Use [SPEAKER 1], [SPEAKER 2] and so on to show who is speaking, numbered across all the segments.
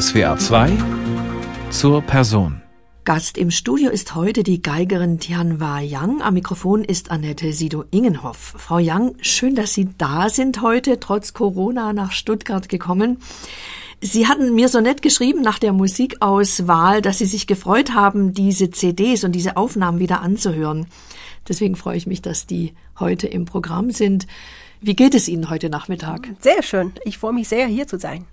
[SPEAKER 1] SWA 2 zur Person.
[SPEAKER 2] Gast im Studio ist heute die Geigerin Tianhua Yang. Am Mikrofon ist Annette Sido-Ingenhoff. Frau Yang, schön, dass Sie da sind heute, trotz Corona nach Stuttgart gekommen. Sie hatten mir so nett geschrieben nach der Musikauswahl, dass Sie sich gefreut haben, diese CDs und diese Aufnahmen wieder anzuhören. Deswegen freue ich mich, dass die heute im Programm sind. Wie geht es Ihnen heute Nachmittag?
[SPEAKER 3] Sehr schön. Ich freue mich sehr, hier zu sein.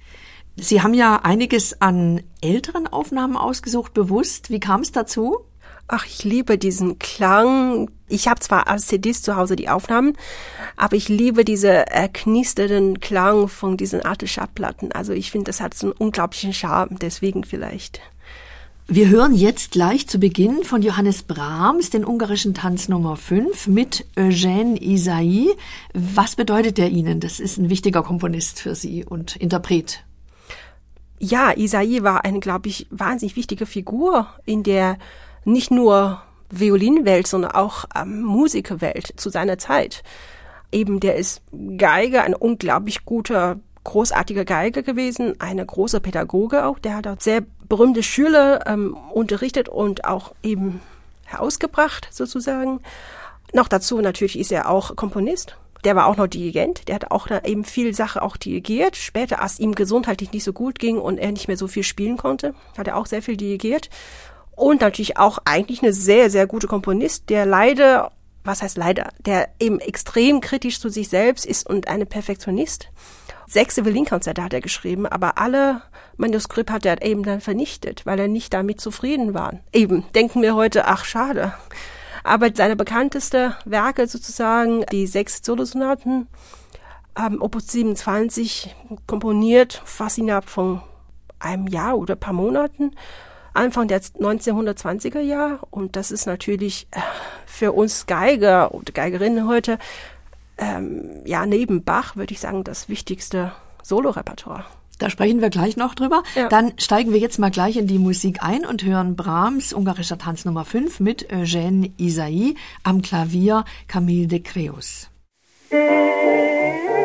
[SPEAKER 2] Sie haben ja einiges an älteren Aufnahmen ausgesucht, bewusst. Wie kam es dazu?
[SPEAKER 3] Ach, ich liebe diesen Klang. Ich habe zwar als CDs zu Hause die Aufnahmen, aber ich liebe diese erknisternden Klang von diesen alten Schallplatten. Also ich finde, das hat so einen unglaublichen Charme, deswegen vielleicht.
[SPEAKER 2] Wir hören jetzt gleich zu Beginn von Johannes Brahms den ungarischen Tanz Nummer 5 mit Eugène Isaïe. Was bedeutet der Ihnen? Das ist ein wichtiger Komponist für Sie und Interpret.
[SPEAKER 3] Ja, Isaïe war eine, glaube ich, wahnsinnig wichtige Figur in der nicht nur Violinwelt, sondern auch ähm, Musikerwelt zu seiner Zeit. Eben, der ist Geige, ein unglaublich guter großartiger Geiger gewesen, eine große Pädagoge auch. Der hat auch sehr berühmte Schüler ähm, unterrichtet und auch eben herausgebracht sozusagen. Noch dazu natürlich ist er auch Komponist. Der war auch noch Dirigent. Der hat auch eben viel Sache auch dirigiert. Später, als ihm gesundheitlich nicht so gut ging und er nicht mehr so viel spielen konnte, hat er auch sehr viel dirigiert. Und natürlich auch eigentlich eine sehr, sehr gute Komponist, der leider, was heißt leider, der eben extrem kritisch zu sich selbst ist und eine Perfektionist. Sechs Violinkonzerte hat er geschrieben, aber alle Manuskripte hat er eben dann vernichtet, weil er nicht damit zufrieden war. Eben, denken wir heute, ach schade. Aber seine bekannteste Werke sozusagen, die sechs Solosonaten, ähm, Opus 27, komponiert fast innerhalb von einem Jahr oder paar Monaten, Anfang der 1920er Jahre. Und das ist natürlich äh, für uns Geiger oder Geigerinnen heute ähm, ja, neben Bach würde ich sagen, das wichtigste Solorepertoire.
[SPEAKER 2] Da sprechen wir gleich noch drüber. Ja. Dann steigen wir jetzt mal gleich in die Musik ein und hören Brahms, ungarischer Tanz Nummer 5 mit Eugène Isaïe am Klavier Camille de Creus.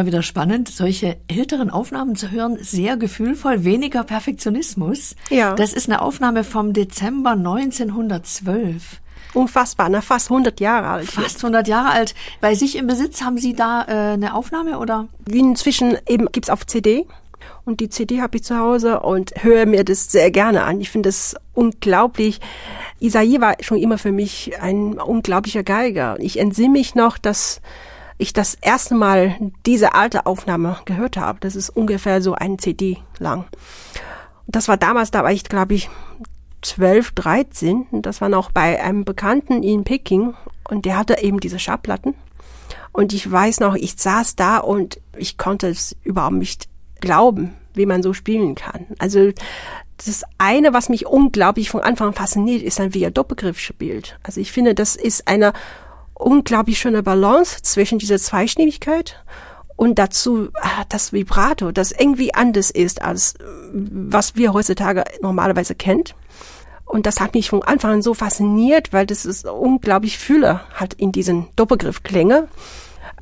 [SPEAKER 2] immer wieder spannend, solche älteren Aufnahmen zu hören. Sehr gefühlvoll, weniger Perfektionismus.
[SPEAKER 3] Ja.
[SPEAKER 2] Das ist eine Aufnahme vom Dezember 1912.
[SPEAKER 3] Unfassbar, ne? fast 100 Jahre alt.
[SPEAKER 2] Fast 100 Jahre alt. Bei sich im Besitz haben Sie da äh, eine Aufnahme oder?
[SPEAKER 3] Inzwischen eben gibt's auf CD. Und die CD habe ich zu Hause und höre mir das sehr gerne an. Ich finde es unglaublich. Isai war schon immer für mich ein unglaublicher Geiger. Ich entsinne mich noch, dass ich das erste Mal diese alte Aufnahme gehört habe. Das ist ungefähr so ein CD lang. Das war damals, da war ich, glaube ich, 12, 13. Das war noch bei einem Bekannten in Peking und der hatte eben diese Schallplatten. Und ich weiß noch, ich saß da und ich konnte es überhaupt nicht glauben, wie man so spielen kann. Also das eine, was mich unglaublich von Anfang an fasziniert, ist ein, wie er Doppelgriff spielt. Also ich finde, das ist eine unglaublich schöne Balance zwischen dieser Zweistimmigkeit und dazu ah, das Vibrato, das irgendwie anders ist als was wir heutzutage normalerweise kennt. Und das hat mich von Anfang an so fasziniert, weil das ist unglaublich Fülle hat in diesen Doppelgriffklänge,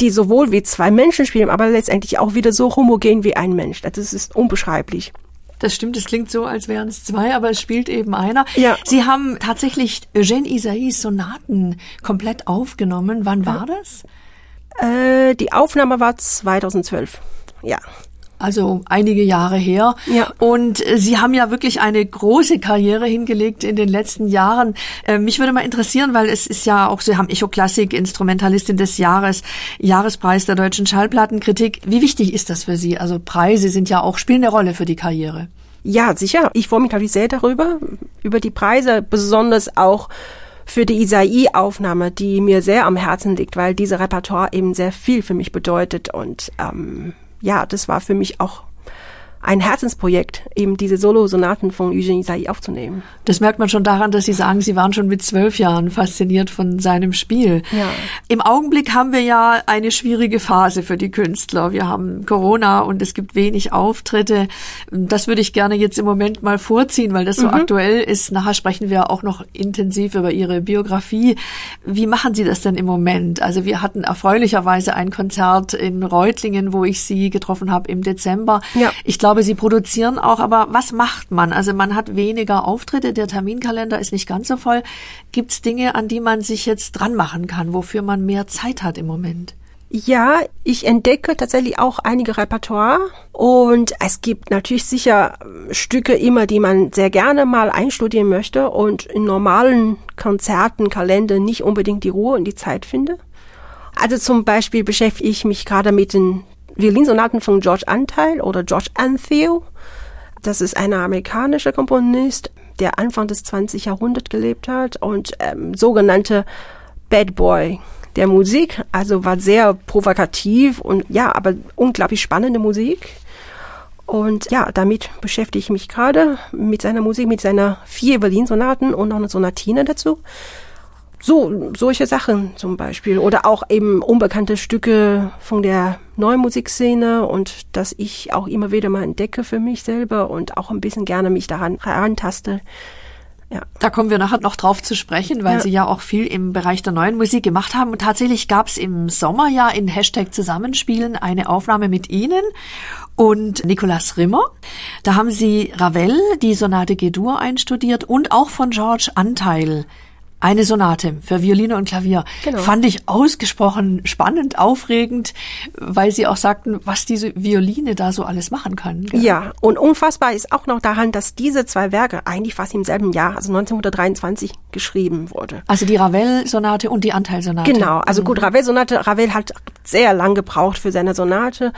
[SPEAKER 3] die sowohl wie zwei Menschen spielen, aber letztendlich auch wieder so homogen wie ein Mensch. Das ist unbeschreiblich.
[SPEAKER 2] Das stimmt, es klingt so, als wären es zwei, aber es spielt eben einer.
[SPEAKER 3] Ja.
[SPEAKER 2] Sie haben tatsächlich Eugène Isais Sonaten komplett aufgenommen. Wann war das?
[SPEAKER 3] Äh, die Aufnahme war 2012. Ja.
[SPEAKER 2] Also einige Jahre her.
[SPEAKER 3] Ja.
[SPEAKER 2] Und äh, Sie haben ja wirklich eine große Karriere hingelegt in den letzten Jahren. Äh, mich würde mal interessieren, weil es ist ja auch, Sie haben Echo Klassik, Instrumentalistin des Jahres, Jahrespreis der deutschen Schallplattenkritik. Wie wichtig ist das für Sie? Also Preise sind ja auch, spielen eine Rolle für die Karriere.
[SPEAKER 3] Ja, sicher. Ich freue mich natürlich sehr darüber, über die Preise, besonders auch für die Isai-Aufnahme, die mir sehr am Herzen liegt, weil diese Repertoire eben sehr viel für mich bedeutet und ähm, ja, das war für mich auch ein Herzensprojekt, eben diese Solo-Sonaten von Eugene Isai aufzunehmen.
[SPEAKER 2] Das merkt man schon daran, dass Sie sagen, Sie waren schon mit zwölf Jahren fasziniert von seinem Spiel.
[SPEAKER 3] Ja.
[SPEAKER 2] Im Augenblick haben wir ja eine schwierige Phase für die Künstler. Wir haben Corona und es gibt wenig Auftritte. Das würde ich gerne jetzt im Moment mal vorziehen, weil das so
[SPEAKER 3] Mhm.
[SPEAKER 2] aktuell ist. Nachher sprechen wir auch noch intensiv über Ihre Biografie. Wie machen Sie das denn im Moment? Also wir hatten erfreulicherweise ein Konzert in Reutlingen, wo ich Sie getroffen habe im Dezember.
[SPEAKER 3] Ja.
[SPEAKER 2] Ich glaube, Sie produzieren auch, aber was macht man? Also man hat weniger Auftritte, der Terminkalender ist nicht ganz so voll. Gibt es Dinge, an die man sich jetzt dran machen kann, wofür man mehr Zeit hat im Moment?
[SPEAKER 3] Ja, ich entdecke tatsächlich auch einige Repertoire und es gibt natürlich sicher Stücke immer, die man sehr gerne mal einstudieren möchte und in normalen Konzerten, Kalender nicht unbedingt die Ruhe und die Zeit finde. Also zum Beispiel beschäftige ich mich gerade mit den Violinsonaten von George Anteil oder George Antheil. Das ist ein amerikanischer Komponist, der Anfang des 20. Jahrhunderts gelebt hat und ähm, sogenannte Bad Boy der Musik. Also war sehr provokativ und ja, aber unglaublich spannende Musik. Und ja, damit beschäftige ich mich gerade mit seiner Musik, mit seiner vier Violinsonaten und noch eine Sonatine dazu. So, solche Sachen zum Beispiel. Oder auch eben unbekannte Stücke von der neuen Musikszene und dass ich auch immer wieder mal entdecke für mich selber und auch ein bisschen gerne mich daran herantaste. Ja.
[SPEAKER 2] Da kommen wir nachher noch drauf zu sprechen, weil
[SPEAKER 3] Ja.
[SPEAKER 2] Sie ja auch viel im Bereich der neuen Musik gemacht haben. Und tatsächlich gab es im Sommer ja in Hashtag Zusammenspielen eine Aufnahme mit Ihnen und Nicolas Rimmer. Da haben Sie Ravel, die Sonate G-Dur einstudiert und auch von George Anteil. Eine Sonate für Violine und Klavier.
[SPEAKER 3] Genau.
[SPEAKER 2] Fand ich ausgesprochen spannend, aufregend, weil Sie auch sagten, was diese Violine da so alles machen kann. gell?
[SPEAKER 3] Ja, und unfassbar ist auch noch daran, dass diese zwei Werke eigentlich fast im selben Jahr, also 1923, geschrieben wurde.
[SPEAKER 2] Also die Ravel-Sonate und die Anteilsonate.
[SPEAKER 3] Genau, also gut, Ravel Sonate, Ravel hat sehr lang gebraucht für seine Sonate,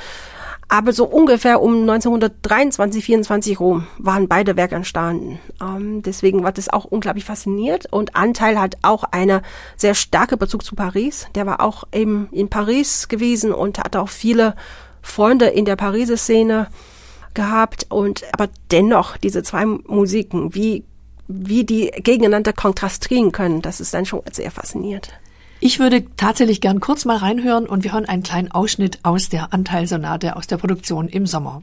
[SPEAKER 3] aber so ungefähr um 1923, 24 rum waren beide Werke entstanden. Ähm, deswegen war das auch unglaublich fasziniert und Anteil hat auch eine sehr starke Bezug zu Paris. Der war auch eben in Paris gewesen und hat auch viele Freunde in der Pariser Szene gehabt und aber dennoch diese zwei Musiken, wie wie die gegeneinander kontrastieren können, das ist dann schon sehr faszinierend.
[SPEAKER 2] Ich würde tatsächlich gern kurz mal reinhören und wir hören einen kleinen Ausschnitt aus der Anteilsonate aus der Produktion im Sommer.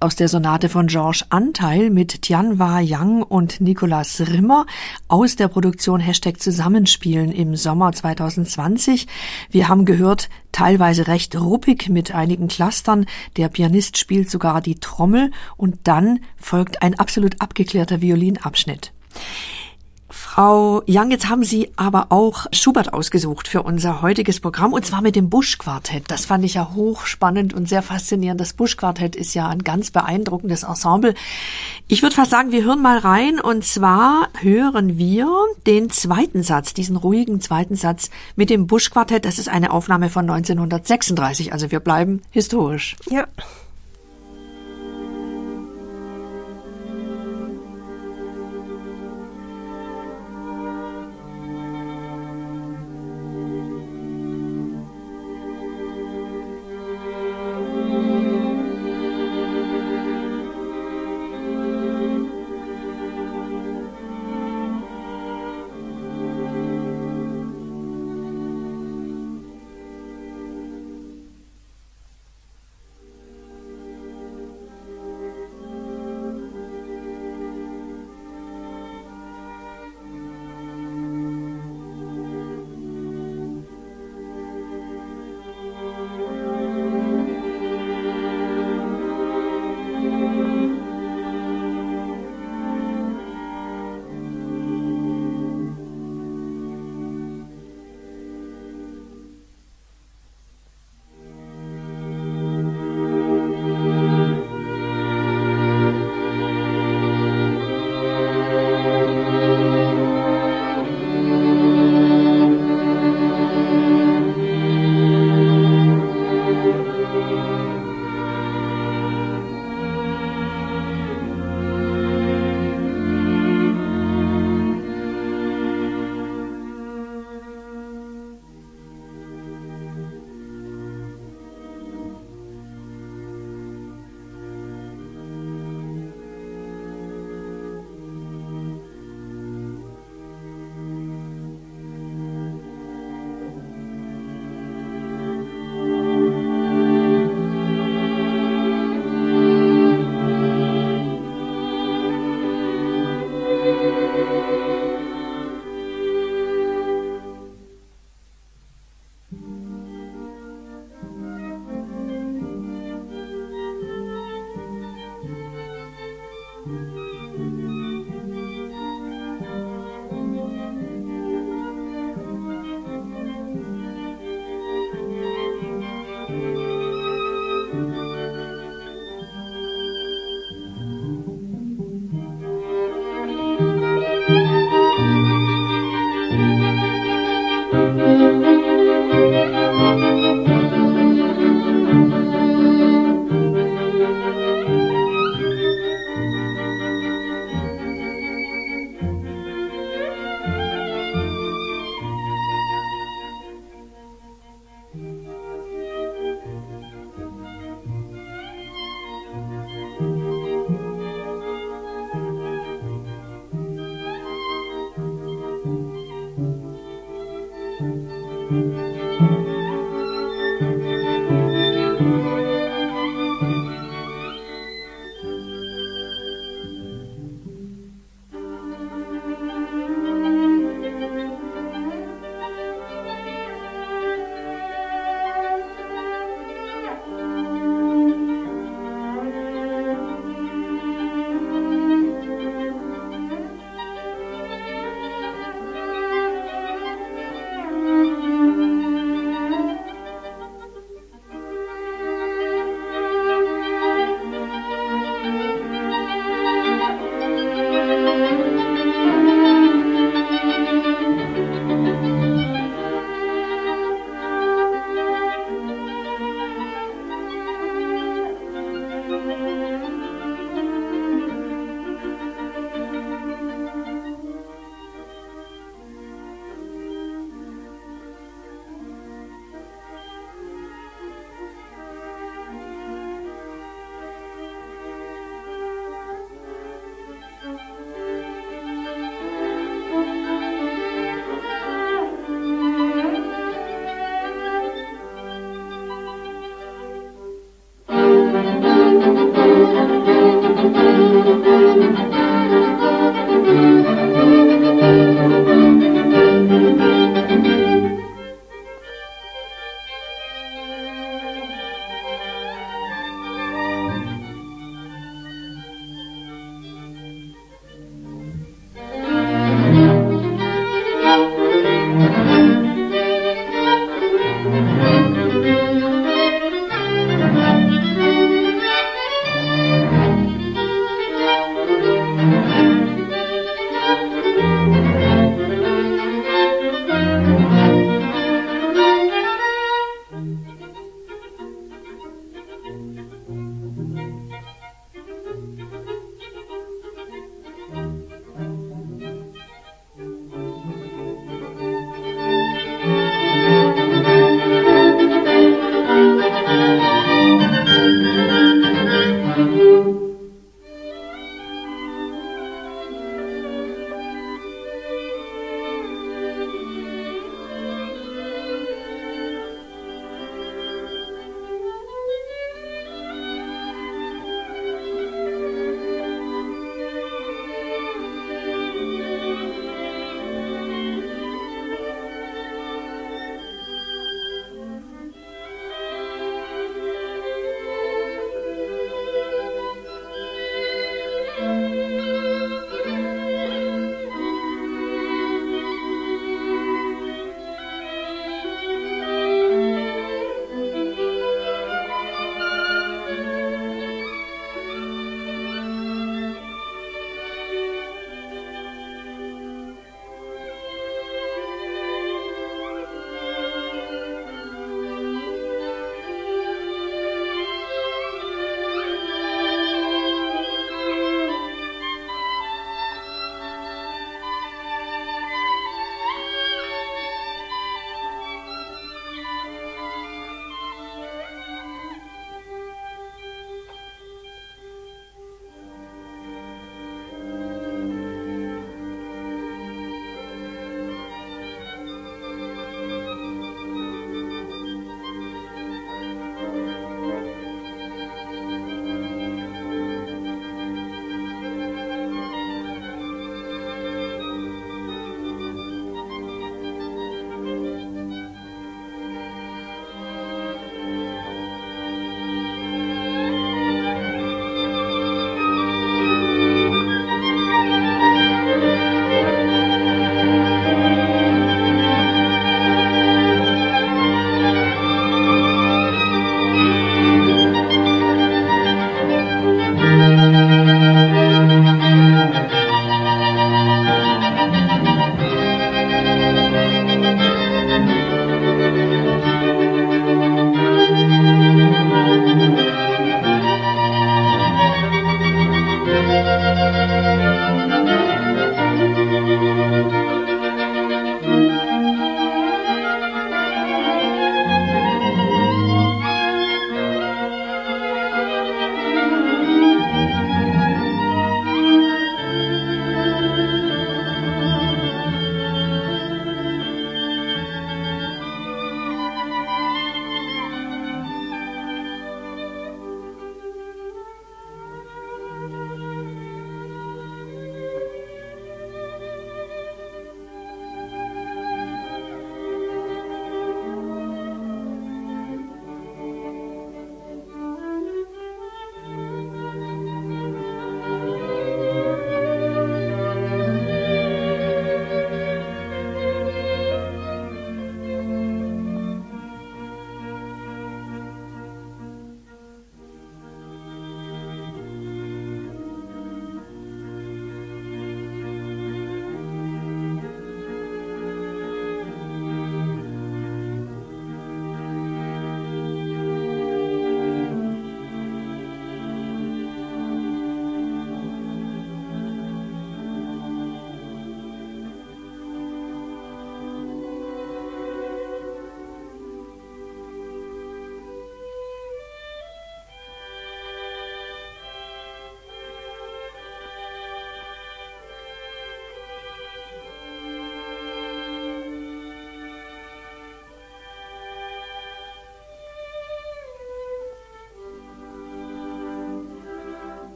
[SPEAKER 2] Aus der Sonate von Georges Anteil mit Tianhua Yang und Nicolas Rimmer aus der Produktion Hashtag Zusammenspielen im Sommer 2020. Wir haben gehört, teilweise recht ruppig mit einigen Clustern. Der Pianist spielt sogar die Trommel und dann folgt ein absolut abgeklärter Violinabschnitt. Frau Young, jetzt haben Sie aber auch Schubert ausgesucht für unser heutiges Programm und zwar mit dem Busch-Quartett. Das fand ich ja hochspannend und sehr faszinierend. Das Busch-Quartett ist ja ein ganz beeindruckendes Ensemble. Ich würde fast sagen, wir hören mal rein und zwar hören wir den zweiten Satz, diesen ruhigen zweiten Satz mit dem Busch-Quartett. Das ist eine Aufnahme von 1936, also wir bleiben historisch.
[SPEAKER 3] Ja.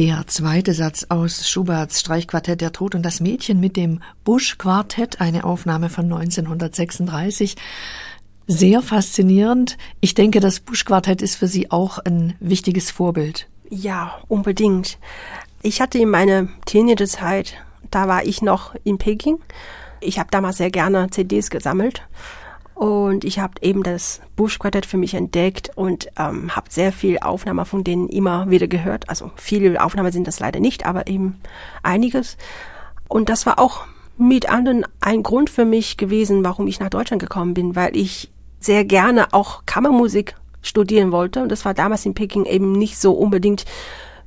[SPEAKER 2] Der zweite Satz aus Schuberts Streichquartett Der Tod und das Mädchen mit dem Busch-Quartett, eine Aufnahme von 1936. Sehr faszinierend. Ich denke, das Busch-Quartett ist für Sie auch ein wichtiges Vorbild.
[SPEAKER 3] Ja, unbedingt. Ich hatte in meiner Teenagerzeit, da war ich noch in Peking. Ich habe damals sehr gerne CDs gesammelt und ich habe eben das Bush Quartett für mich entdeckt und ähm, habe sehr viel Aufnahmen von denen immer wieder gehört. Also viele Aufnahmen sind das leider nicht, aber eben einiges. Und das war auch mit anderen ein Grund für mich gewesen, warum ich nach Deutschland gekommen bin, weil ich sehr gerne auch Kammermusik studieren wollte. Und das war damals in Peking eben nicht so unbedingt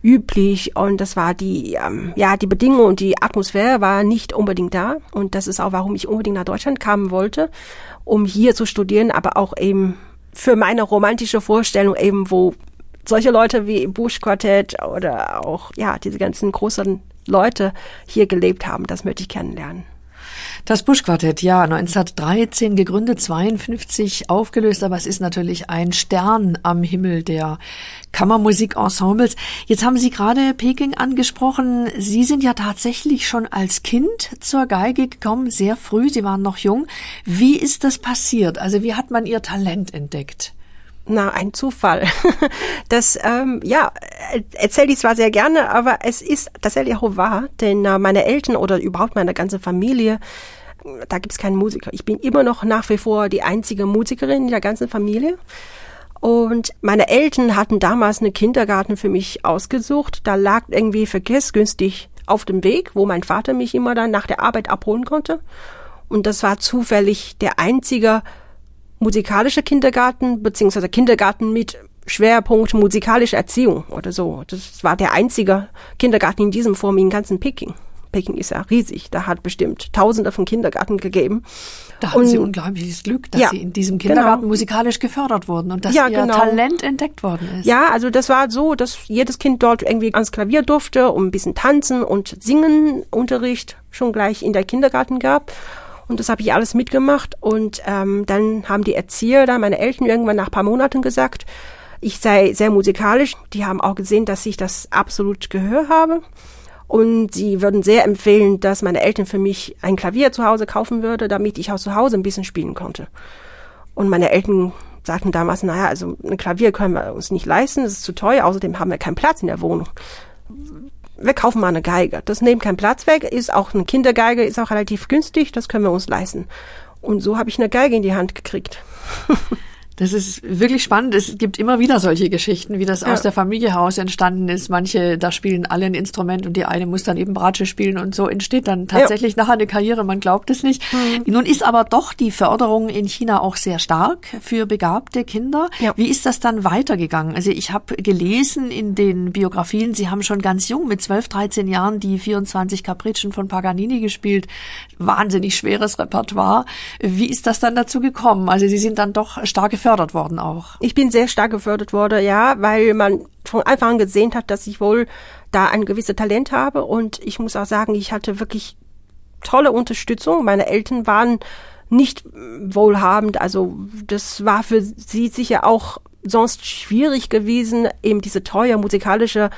[SPEAKER 3] üblich und das war die, ähm, ja, die Bedingungen und die Atmosphäre war nicht unbedingt da und das ist auch, warum ich unbedingt nach Deutschland kommen wollte, um hier zu studieren, aber auch eben für meine romantische Vorstellung eben, wo solche Leute wie Bush Quartett oder auch, ja, diese ganzen großen Leute hier gelebt haben, das möchte ich kennenlernen.
[SPEAKER 2] Das Busch-Quartett, ja, 1913 gegründet, 52 aufgelöst, aber es ist natürlich ein Stern am Himmel der Kammermusikensembles. Jetzt haben Sie gerade Peking angesprochen. Sie sind ja tatsächlich schon als Kind zur Geige gekommen, sehr früh. Sie waren noch jung. Wie ist das passiert? Also wie hat man Ihr Talent entdeckt?
[SPEAKER 3] Na, ein Zufall. Das, ähm, ja, erzähle ich zwar sehr gerne, aber es ist tatsächlich auch wahr, denn äh, meine Eltern oder überhaupt meine ganze Familie, da gibt's keinen Musiker. Ich bin immer noch nach wie vor die einzige Musikerin in der ganzen Familie. Und meine Eltern hatten damals einen Kindergarten für mich ausgesucht. Da lag irgendwie verkehrsgünstig auf dem Weg, wo mein Vater mich immer dann nach der Arbeit abholen konnte. Und das war zufällig der einzige musikalische Kindergarten, beziehungsweise Kindergarten mit Schwerpunkt musikalische Erziehung oder so. Das war der einzige Kindergarten in diesem Form in ganzen Peking. Peking ist ja riesig. Da hat bestimmt Tausende von Kindergarten gegeben.
[SPEAKER 2] Da haben und, Sie unglaubliches Glück, dass ja, Sie in diesem Kindergarten genau. musikalisch gefördert wurden und dass ja, Ihr genau. Talent entdeckt worden ist.
[SPEAKER 3] Ja, also das war so, dass jedes Kind dort irgendwie ans Klavier durfte und ein bisschen tanzen und singen Unterricht schon gleich in der Kindergarten gab. Und das habe ich alles mitgemacht. Und ähm, dann haben die Erzieher da, meine Eltern, irgendwann nach paar Monaten gesagt, ich sei sehr musikalisch. Die haben auch gesehen, dass ich das absolut Gehör habe. Und sie würden sehr empfehlen, dass meine Eltern für mich ein Klavier zu Hause kaufen würde, damit ich auch zu Hause ein bisschen spielen konnte. Und meine Eltern sagten damals, naja, also ein Klavier können wir uns nicht leisten, das ist zu teuer, außerdem haben wir keinen Platz in der Wohnung wir kaufen mal eine Geige. Das nimmt keinen Platz weg, ist auch eine Kindergeige, ist auch relativ günstig, das können wir uns leisten. Und so habe ich eine Geige in die Hand gekriegt.
[SPEAKER 2] Das ist wirklich spannend. Es gibt immer wieder solche Geschichten, wie das ja. aus der Familie heraus entstanden ist. Manche, da spielen alle ein Instrument und die eine muss dann eben Bratsche spielen und so entsteht dann tatsächlich ja. nachher eine Karriere. Man glaubt es nicht. Mhm. Nun ist aber doch die Förderung in China auch sehr stark für begabte Kinder. Ja. Wie ist das dann weitergegangen? Also ich habe gelesen in den Biografien, Sie haben schon ganz jung mit 12, 13 Jahren die 24 Capricen von Paganini gespielt. Wahnsinnig schweres Repertoire. Wie ist das dann dazu gekommen? Also Sie sind dann doch starke gefördert worden auch.
[SPEAKER 3] Ich bin sehr stark gefördert worden, ja, weil man von Anfang an gesehen hat, dass ich wohl da ein gewisses Talent habe und ich muss auch sagen, ich hatte wirklich tolle Unterstützung. Meine Eltern waren nicht wohlhabend, also das war für sie sicher auch sonst schwierig gewesen, eben diese teure musikalische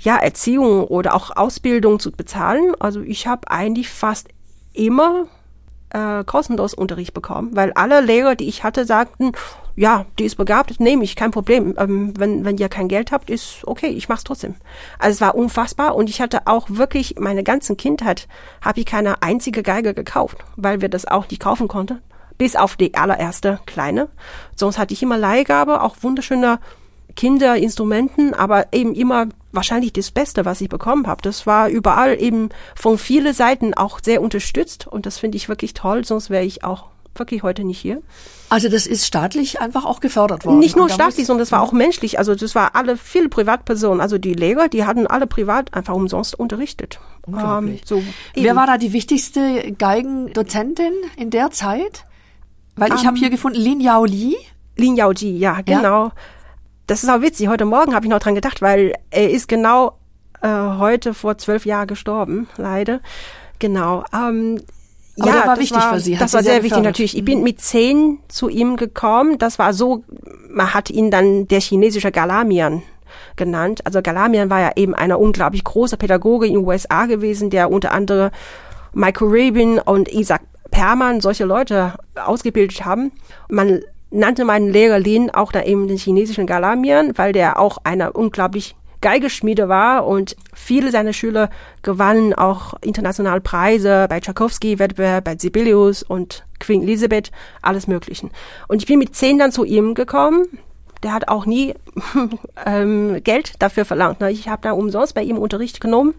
[SPEAKER 3] ja, Erziehung oder auch Ausbildung zu bezahlen. Also ich habe eigentlich fast immer äh, kostenlos Unterricht bekommen, weil alle Lehrer, die ich hatte, sagten, ja, die ist begabt, nehme ich, kein Problem. Ähm, wenn, wenn ihr kein Geld habt, ist okay, ich mach's trotzdem. Also es war unfassbar und ich hatte auch wirklich meine ganzen Kindheit habe ich keine einzige Geige gekauft, weil wir das auch nicht kaufen konnten. Bis auf die allererste kleine. Sonst hatte ich immer Leihgabe, auch wunderschöne Kinderinstrumenten, aber eben immer wahrscheinlich das Beste, was ich bekommen habe. Das war überall eben von vielen Seiten auch sehr unterstützt und das finde ich wirklich toll, sonst wäre ich auch wirklich heute nicht hier.
[SPEAKER 2] Also das ist staatlich einfach auch gefördert worden.
[SPEAKER 3] Nicht nur staatlich, sondern das war auch menschlich. Also das war alle viele Privatpersonen. Also die Lehrer, die hatten alle privat einfach umsonst unterrichtet.
[SPEAKER 2] Unglaublich. Ähm, so Wer war da die wichtigste Geigendozentin in der Zeit? Weil ich um, habe ähm, hier gefunden Lin Yao Li.
[SPEAKER 3] Lin Yao Ji, ja, genau. Ja. Das ist auch witzig. Heute Morgen habe ich noch dran gedacht, weil er ist genau äh, heute vor zwölf Jahren gestorben, leider. Genau. Ähm,
[SPEAKER 2] aber ja, war wichtig war, für Sie.
[SPEAKER 3] Das war sehr, sehr wichtig natürlich. Ich bin mit zehn zu ihm gekommen. Das war so, man hat ihn dann der chinesische Galamian genannt. Also Galamian war ja eben einer unglaublich großer Pädagoge in den USA gewesen, der unter anderem Michael Rabin und Isaac Perman solche Leute ausgebildet haben. Man nannte meinen Lehrer Lin auch da eben den chinesischen Galamian, weil der auch einer unglaublich Geigeschmiede war und viele seiner Schüler gewannen auch internationale Preise bei Tchaikovsky-Wettbewerb, bei Sibelius und Queen Elizabeth, alles Möglichen. Und ich bin mit zehn dann zu ihm gekommen. Der hat auch nie ähm, Geld dafür verlangt. Ne? Ich habe da umsonst bei ihm Unterricht genommen,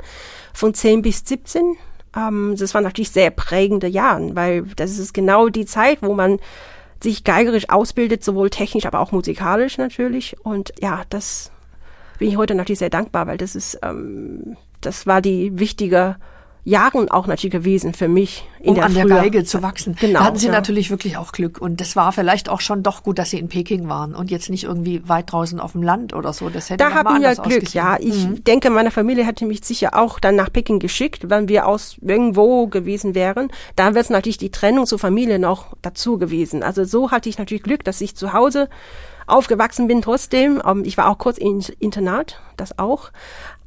[SPEAKER 3] von zehn bis 17. Ähm, das waren natürlich sehr prägende Jahre, weil das ist genau die Zeit, wo man sich geigerisch ausbildet, sowohl technisch, aber auch musikalisch natürlich. Und ja, das bin ich heute natürlich sehr dankbar, weil das ist, ähm, das war die wichtige Jahren auch natürlich gewesen für mich
[SPEAKER 2] in um der an der Geige zu wachsen.
[SPEAKER 3] Genau.
[SPEAKER 2] Da hatten Sie ja. natürlich wirklich auch Glück und das war vielleicht auch schon doch gut, dass Sie in Peking waren und jetzt nicht irgendwie weit draußen auf dem Land oder so. Das hätte
[SPEAKER 3] da haben wir Glück. Ja, ich mhm. denke, meine Familie hätte mich sicher auch dann nach Peking geschickt, wenn wir aus irgendwo gewesen wären. Da wäre es natürlich die Trennung zur Familie noch dazu gewesen. Also so hatte ich natürlich Glück, dass ich zu Hause aufgewachsen bin trotzdem. Ähm, ich war auch kurz in Internat, das auch.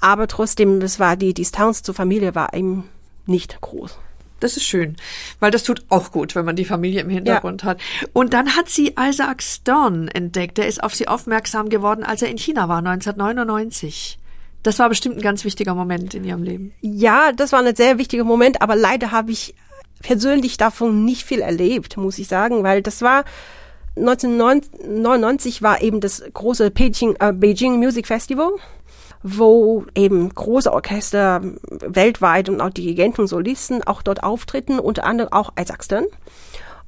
[SPEAKER 3] Aber trotzdem, es war die Distanz zur Familie war eben nicht groß.
[SPEAKER 2] Das ist schön, weil das tut auch gut, wenn man die Familie im Hintergrund ja. hat. Und dann hat sie Isaac Stern entdeckt. Der ist auf sie aufmerksam geworden, als er in China war, 1999. Das war bestimmt ein ganz wichtiger Moment in ihrem Leben.
[SPEAKER 3] Ja, das war ein sehr wichtiger Moment, aber leider habe ich persönlich davon nicht viel erlebt, muss ich sagen, weil das war 1999 war eben das große Beijing, äh, Beijing Music Festival, wo eben große Orchester weltweit und auch Dirigenten und Solisten auch dort auftreten, unter anderem auch Isaac Stern.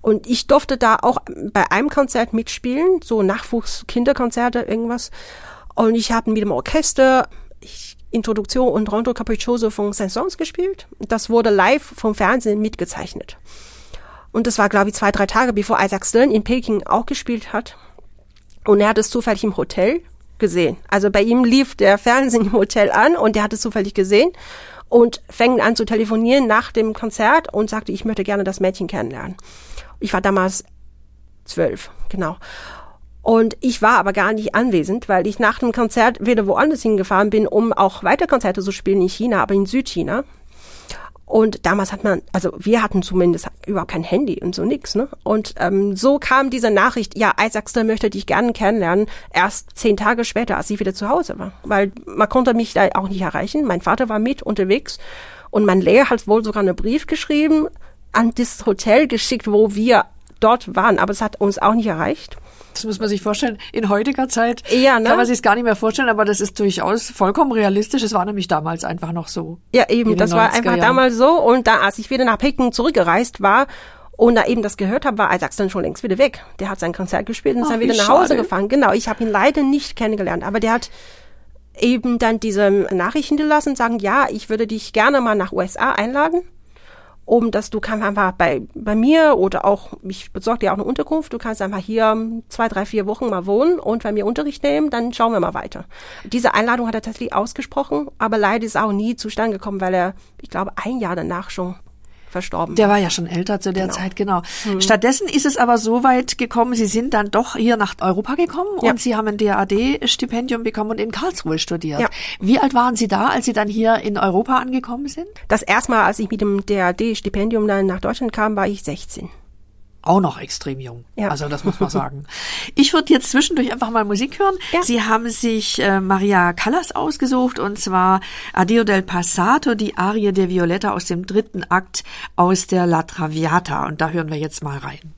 [SPEAKER 3] Und ich durfte da auch bei einem Konzert mitspielen, so Nachwuchskinderkonzerte, irgendwas. Und ich habe mit dem Orchester ich, Introduktion und Rondo Capriccioso von Saint-Saëns gespielt. Das wurde live vom Fernsehen mitgezeichnet. Und das war, glaube ich, zwei, drei Tage, bevor Isaac Stern in Peking auch gespielt hat. Und er hat es zufällig im Hotel gesehen. Also bei ihm lief der Fernsehen im Hotel an und er hat es zufällig gesehen und fängt an zu telefonieren nach dem Konzert und sagte, ich möchte gerne das Mädchen kennenlernen. Ich war damals zwölf, genau. Und ich war aber gar nicht anwesend, weil ich nach dem Konzert wieder woanders hingefahren bin, um auch weiter Konzerte zu spielen in China, aber in Südchina. Und damals hat man, also wir hatten zumindest überhaupt kein Handy und so nix, ne? Und ähm, so kam diese Nachricht, ja, Isaacster möchte dich gerne kennenlernen, erst zehn Tage später, als ich wieder zu Hause war. Weil man konnte mich da auch nicht erreichen. Mein Vater war mit unterwegs und mein Lehrer hat wohl sogar einen Brief geschrieben, an das Hotel geschickt, wo wir dort waren, aber es hat uns auch nicht erreicht.
[SPEAKER 2] Das muss man sich vorstellen. In heutiger Zeit ja, ne? kann man sich gar nicht mehr vorstellen, aber das ist durchaus vollkommen realistisch. Es war nämlich damals einfach noch so.
[SPEAKER 3] Ja, eben. Das war einfach Jahren. damals so. Und da, als ich wieder nach Peking zurückgereist war und da eben das gehört habe, war Isaac dann schon längst wieder weg. Der hat sein Konzert gespielt und ist dann wieder nach Hause gefahren. Genau, ich habe ihn leider nicht kennengelernt, aber der hat eben dann diese Nachrichten gelassen, sagen, ja, ich würde dich gerne mal nach USA einladen um dass du kannst einfach bei, bei mir oder auch, ich besorge dir auch eine Unterkunft, du kannst einfach hier zwei, drei, vier Wochen mal wohnen und bei mir Unterricht nehmen, dann schauen wir mal weiter. Diese Einladung hat er tatsächlich ausgesprochen, aber leider ist auch nie zustande gekommen, weil er, ich glaube, ein Jahr danach schon verstorben.
[SPEAKER 2] Der war ja schon älter zu der genau. Zeit, genau. Mhm. Stattdessen ist es aber so weit gekommen, Sie sind dann doch hier nach Europa gekommen ja. und Sie haben ein DAD-Stipendium bekommen und in Karlsruhe studiert. Ja. Wie alt waren Sie da, als Sie dann hier in Europa angekommen sind?
[SPEAKER 3] Das erste Mal, als ich mit dem DAD-Stipendium dann nach Deutschland kam, war ich 16
[SPEAKER 2] auch noch extrem jung. Ja. Also das muss man sagen. Ich würde jetzt zwischendurch einfach mal Musik hören. Ja. Sie haben sich äh, Maria Callas ausgesucht und zwar Addio del Passato, die Arie der Violetta aus dem dritten Akt aus der La Traviata. Und da hören wir jetzt mal rein.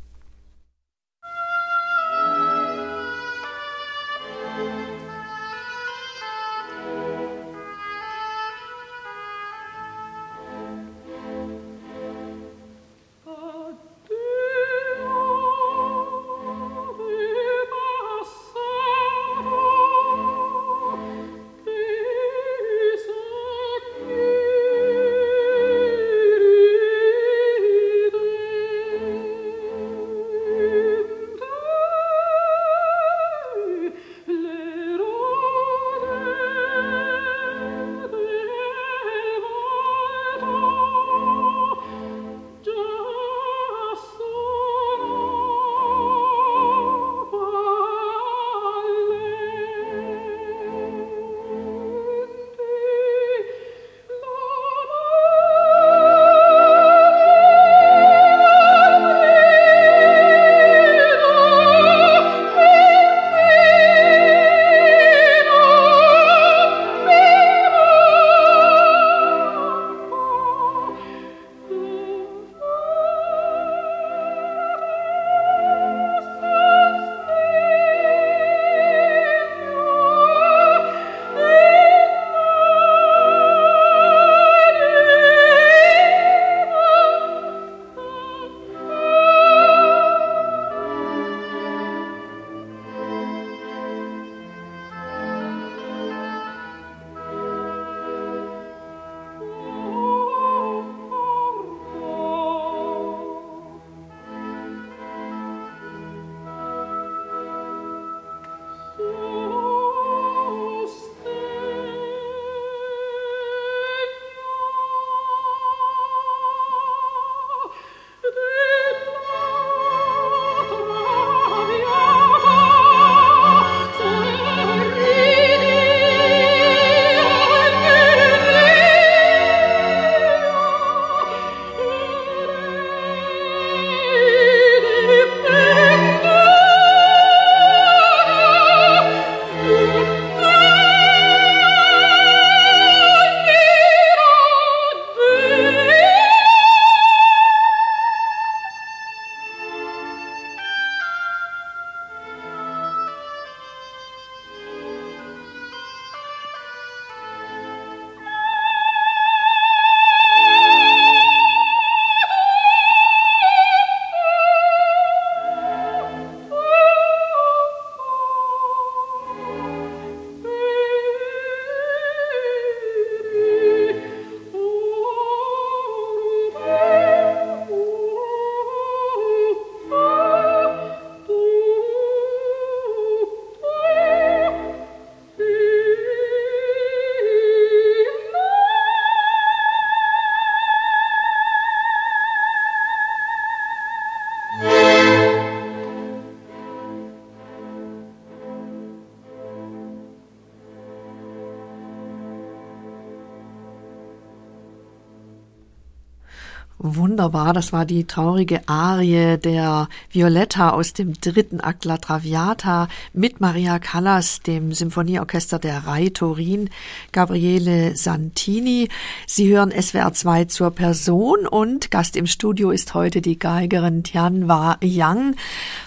[SPEAKER 2] Wunderbar, das war die traurige Arie der Violetta aus dem dritten Akt La Traviata mit Maria Callas, dem Symphonieorchester der Rai Turin, Gabriele Santini. Sie hören SWR 2 zur Person und Gast im Studio ist heute die Geigerin Tianwa Yang.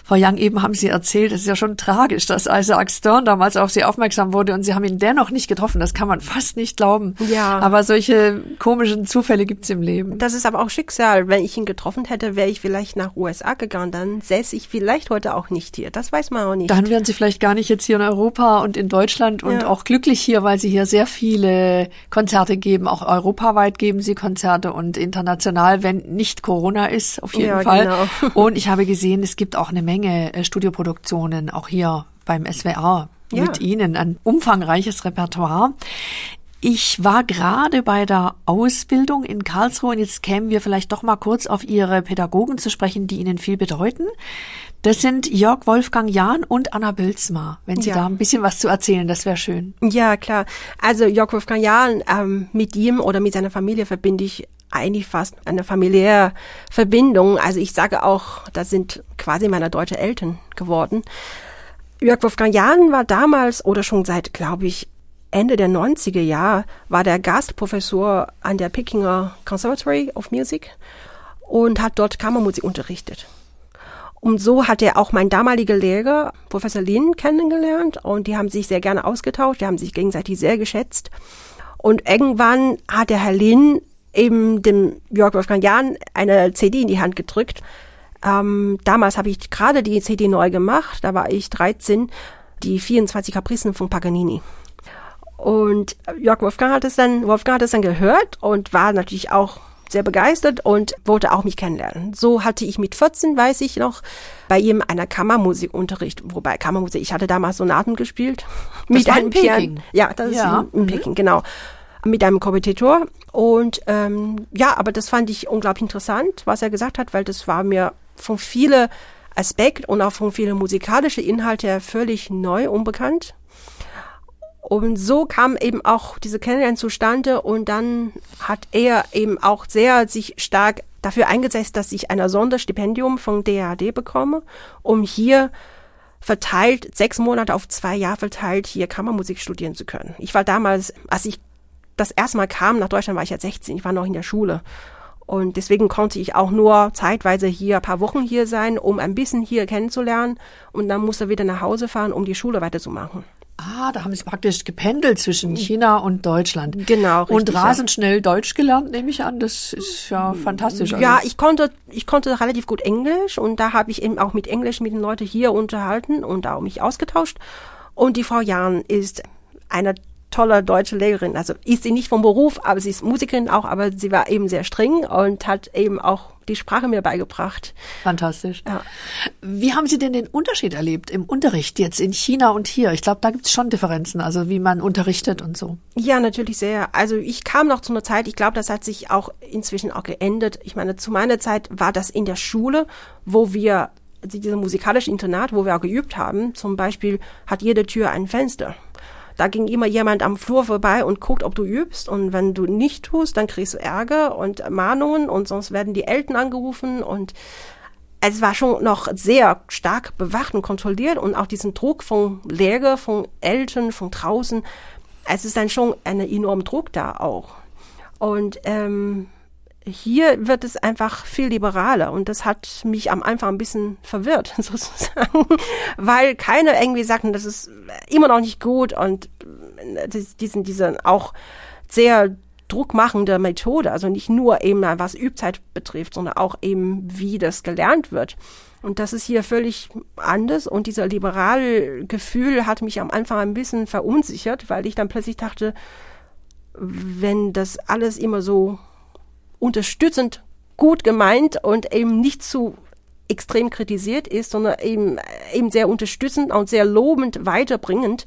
[SPEAKER 2] Frau Yang, eben haben Sie erzählt, es ist ja schon tragisch, dass Isaac Stern damals auf Sie aufmerksam wurde und Sie haben ihn dennoch nicht getroffen. Das kann man fast nicht glauben.
[SPEAKER 3] Ja.
[SPEAKER 2] Aber solche komischen Zufälle gibt's im Leben.
[SPEAKER 3] Das ist aber auch Schicksal. Wenn ich ihn getroffen hätte, wäre ich vielleicht nach USA gegangen. Dann säße ich vielleicht heute auch nicht hier. Das weiß man auch nicht.
[SPEAKER 2] Dann wären Sie vielleicht gar nicht jetzt hier in Europa und in Deutschland und
[SPEAKER 3] Ja.
[SPEAKER 2] auch glücklich hier, weil Sie hier sehr viele Konzerte geben. Auch europaweit geben Sie Konzerte und international, wenn nicht Corona ist, auf jeden
[SPEAKER 3] Ja,
[SPEAKER 2] Fall.
[SPEAKER 3] genau.
[SPEAKER 2] Und ich habe gesehen, es gibt auch eine Menge äh, Studioproduktionen, auch hier beim SWR
[SPEAKER 3] Ja.
[SPEAKER 2] mit Ihnen. Ein umfangreiches Repertoire. Ich war gerade bei der Ausbildung in Karlsruhe und jetzt kämen wir vielleicht doch mal kurz auf Ihre Pädagogen zu sprechen, die Ihnen viel bedeuten. Das sind Jörg Wolfgang Jahn und Anna Bülzmar. Wenn Sie
[SPEAKER 3] Ja.
[SPEAKER 2] da ein bisschen was zu erzählen, das wäre schön.
[SPEAKER 3] Ja, klar. Also Jörg Wolfgang Jahn, ähm, mit ihm oder mit seiner Familie verbinde ich eigentlich fast eine familiäre Verbindung. Also ich sage auch, das sind quasi meine deutsche Eltern geworden. Jörg Wolfgang Jahn war damals oder schon seit, glaube ich, Ende der 90er Jahre war der Gastprofessor an der Pickinger Conservatory of Music und hat dort Kammermusik unterrichtet. Und so hat er auch mein damaliger Lehrer, Professor Lin, kennengelernt und die haben sich sehr gerne ausgetauscht, die haben sich gegenseitig sehr geschätzt. Und irgendwann hat der Herr Lin eben dem Jörg Wolfgang Jahn eine CD in die Hand gedrückt. Ähm, damals habe ich gerade die CD neu gemacht, da war ich 13, die 24 Kapricen von Paganini. Und Jörg Wolfgang hat es dann, Wolfgang hat es dann gehört und war natürlich auch sehr begeistert und wollte auch mich kennenlernen. So hatte ich mit 14, weiß ich noch, bei ihm einer Kammermusikunterricht, wobei Kammermusik, ich hatte damals Sonaten gespielt. mit
[SPEAKER 2] war in
[SPEAKER 3] einem
[SPEAKER 2] Peking?
[SPEAKER 3] Ja, das
[SPEAKER 2] Ja.
[SPEAKER 3] ist in, in Peking, genau. Mit einem Kompetitor. Und ähm, ja, aber das fand ich unglaublich interessant, was er gesagt hat, weil das war mir von vielen Aspekten und auch von vielen musikalischen Inhalten her völlig neu, unbekannt. Und so kam eben auch diese Kennenlernen zustande und dann hat er eben auch sehr sich stark dafür eingesetzt, dass ich ein Sonderstipendium von DAD bekomme, um hier verteilt, sechs Monate auf zwei Jahre verteilt, hier Kammermusik studieren zu können. Ich war damals, als ich das erste Mal kam nach Deutschland, war ich ja 16, ich war noch in der Schule. Und deswegen konnte ich auch nur zeitweise hier ein paar Wochen hier sein, um ein bisschen hier kennenzulernen. Und dann musste wieder nach Hause fahren, um die Schule weiterzumachen.
[SPEAKER 2] Ah, da haben Sie praktisch gependelt zwischen China und Deutschland.
[SPEAKER 3] Genau,
[SPEAKER 2] Und
[SPEAKER 3] richtig, ja.
[SPEAKER 2] rasend schnell Deutsch gelernt, nehme ich an. Das ist ja fantastisch. Also,
[SPEAKER 3] Ja, ich konnte, ich konnte relativ gut Englisch und da habe ich eben auch mit Englisch mit den Leuten hier unterhalten und auch mich ausgetauscht. Und die Frau Jahn ist eine tolle deutsche Lehrerin. Also ist sie nicht vom Beruf, aber sie ist Musikerin auch, aber sie war eben sehr streng und hat eben auch die Sprache mir beigebracht.
[SPEAKER 2] Fantastisch.
[SPEAKER 3] Ja.
[SPEAKER 2] Wie haben Sie denn den Unterschied erlebt im Unterricht jetzt in China und hier? Ich glaube, da gibt es schon Differenzen, also wie man unterrichtet und so.
[SPEAKER 3] Ja, natürlich sehr. Also ich kam noch zu einer Zeit, ich glaube, das hat sich auch inzwischen auch geändert. Ich meine, zu meiner Zeit war das in der Schule, wo wir, also dieser musikalische Internat, wo wir auch geübt haben, zum Beispiel hat jede Tür ein Fenster. Da ging immer jemand am Flur vorbei und guckt, ob du übst. Und wenn du nicht tust, dann kriegst du Ärger und Mahnungen und sonst werden die Eltern angerufen und es war schon noch sehr stark bewacht und kontrolliert und auch diesen Druck von Lehrer, von Eltern, von draußen. Es ist dann schon ein enormer Druck da auch. Und ähm, hier wird es einfach viel liberaler und das hat mich am Anfang ein bisschen verwirrt sozusagen, weil keiner irgendwie sagten, das ist immer noch nicht gut und äh, das- diesen, diese auch sehr druckmachende Methode, also nicht nur eben was Übzeit betrifft, sondern auch eben wie das gelernt wird. Und das ist hier völlig anders und dieser liberale Gefühl hat mich am Anfang ein bisschen verunsichert, weil ich dann plötzlich dachte, wenn das alles immer so unterstützend gut gemeint und eben nicht zu extrem kritisiert ist, sondern eben, eben sehr unterstützend und sehr lobend weiterbringend.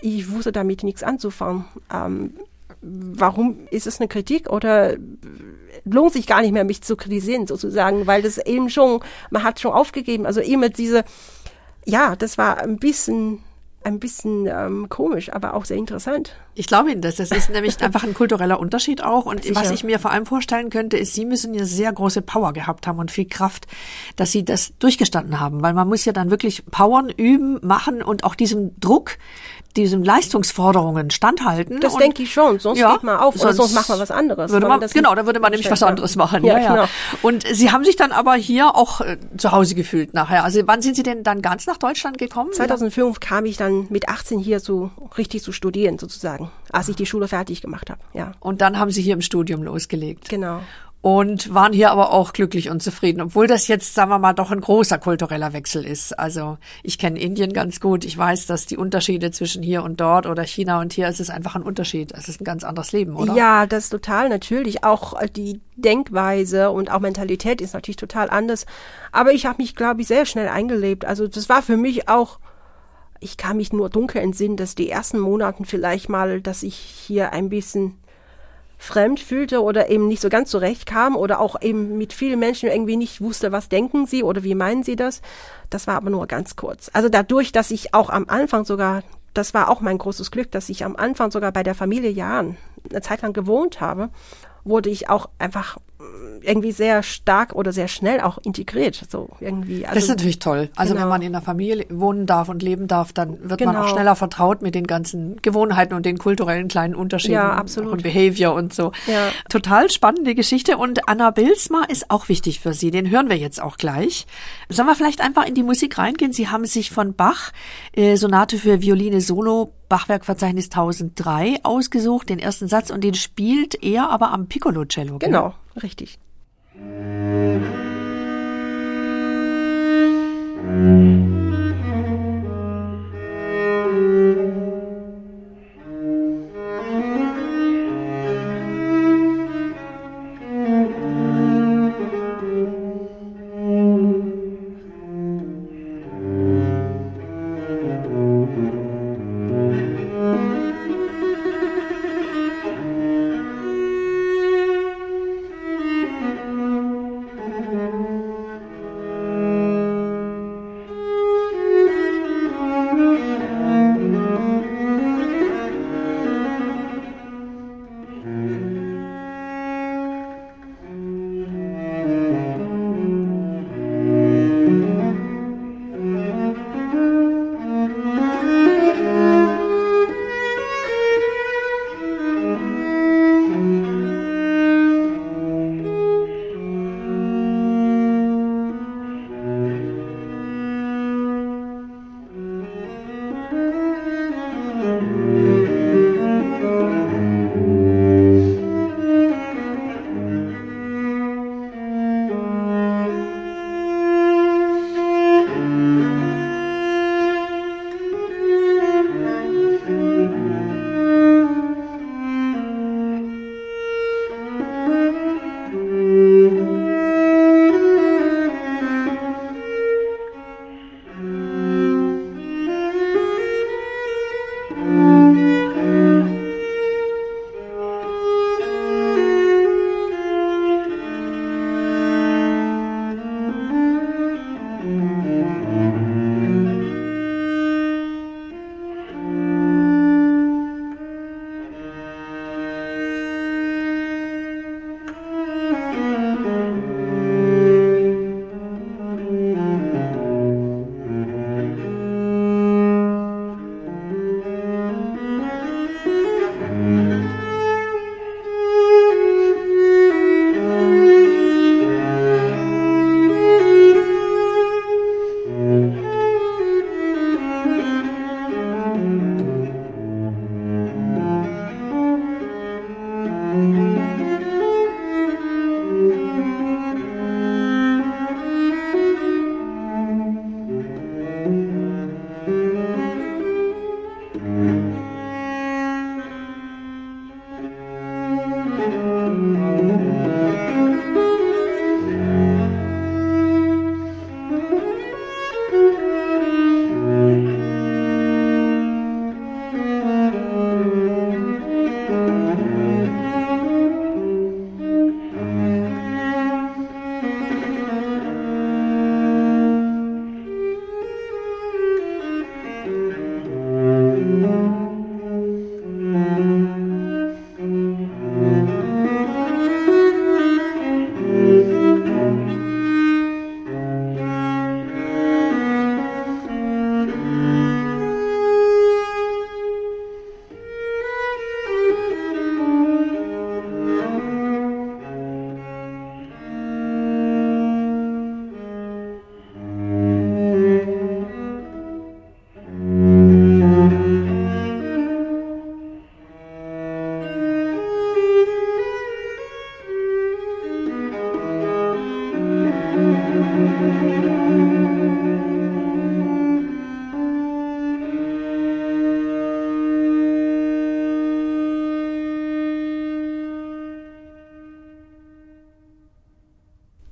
[SPEAKER 3] Ich wusste damit nichts anzufangen. Ähm, warum ist es eine Kritik oder lohnt sich gar nicht mehr, mich zu kritisieren sozusagen, weil das eben schon, man hat schon aufgegeben. Also immer diese, ja, das war ein bisschen, ein bisschen ähm, komisch, aber auch sehr interessant.
[SPEAKER 2] Ich glaube Ihnen das. Das ist nämlich einfach ein kultureller Unterschied auch. Und
[SPEAKER 3] Sicher.
[SPEAKER 2] was ich mir vor allem vorstellen könnte, ist, Sie müssen ja sehr große Power gehabt haben und viel Kraft, dass Sie das durchgestanden haben. Weil man muss ja dann wirklich powern, üben, machen und auch diesem Druck, diesen Leistungsforderungen standhalten.
[SPEAKER 3] Das denke ich schon. Sonst
[SPEAKER 2] Ja,
[SPEAKER 3] geht man auf oder
[SPEAKER 2] sonst
[SPEAKER 3] sonst macht man was anderes.
[SPEAKER 2] Würde man,
[SPEAKER 3] das
[SPEAKER 2] genau, da würde man nämlich was anderes machen.
[SPEAKER 3] Ja,
[SPEAKER 2] Ja, ja.
[SPEAKER 3] genau.
[SPEAKER 2] Und Sie haben sich dann aber hier auch äh, zu Hause gefühlt nachher. Also wann sind Sie denn dann ganz nach Deutschland gekommen?
[SPEAKER 3] 2005 kam ich dann mit 18 hier so richtig zu studieren sozusagen, als ich die Schule fertig gemacht habe. Ja,
[SPEAKER 2] Und dann haben Sie hier im Studium losgelegt.
[SPEAKER 3] genau.
[SPEAKER 2] Und waren hier aber auch glücklich und zufrieden, obwohl das jetzt, sagen wir mal, doch ein großer kultureller Wechsel ist. Also ich kenne Indien ganz gut. Ich weiß, dass die Unterschiede zwischen hier und dort oder China und hier, es ist einfach ein Unterschied. Es ist ein ganz anderes Leben, oder?
[SPEAKER 3] Ja, das ist total natürlich. Auch äh, die Denkweise und auch Mentalität ist natürlich total anders. Aber ich habe mich, glaube ich, sehr schnell eingelebt. Also das war für mich auch, ich kann mich nur dunkel entsinnen, dass die ersten Monaten vielleicht mal, dass ich hier ein bisschen fremd fühlte oder eben nicht so ganz zurechtkam oder auch eben mit vielen Menschen irgendwie nicht wusste, was denken sie oder wie meinen sie das. Das war aber nur ganz kurz. Also dadurch, dass ich auch am Anfang sogar, das war auch mein großes Glück, dass ich am Anfang sogar bei der Familie Jahn eine Zeit lang gewohnt habe, wurde ich auch einfach irgendwie sehr stark oder sehr schnell auch integriert. So irgendwie. Also,
[SPEAKER 2] Das ist natürlich toll. Also
[SPEAKER 3] Genau.
[SPEAKER 2] wenn man in einer Familie wohnen darf und leben darf, dann wird man
[SPEAKER 3] Genau.
[SPEAKER 2] auch schneller vertraut mit den ganzen Gewohnheiten und den kulturellen kleinen Unterschieden
[SPEAKER 3] Ja, absolut.
[SPEAKER 2] und Behavior und so.
[SPEAKER 3] Ja.
[SPEAKER 2] Total spannende Geschichte und Anna Bilsma ist auch wichtig für Sie. Den hören wir jetzt auch gleich. Sollen wir vielleicht einfach in die Musik reingehen? Sie haben sich von Bach äh, Sonate für Violine Solo Bachwerkverzeichnis 1003 ausgesucht, den ersten Satz und den spielt er aber am Piccolo Cello. gell?
[SPEAKER 3] genau, richtig.
[SPEAKER 4] Thank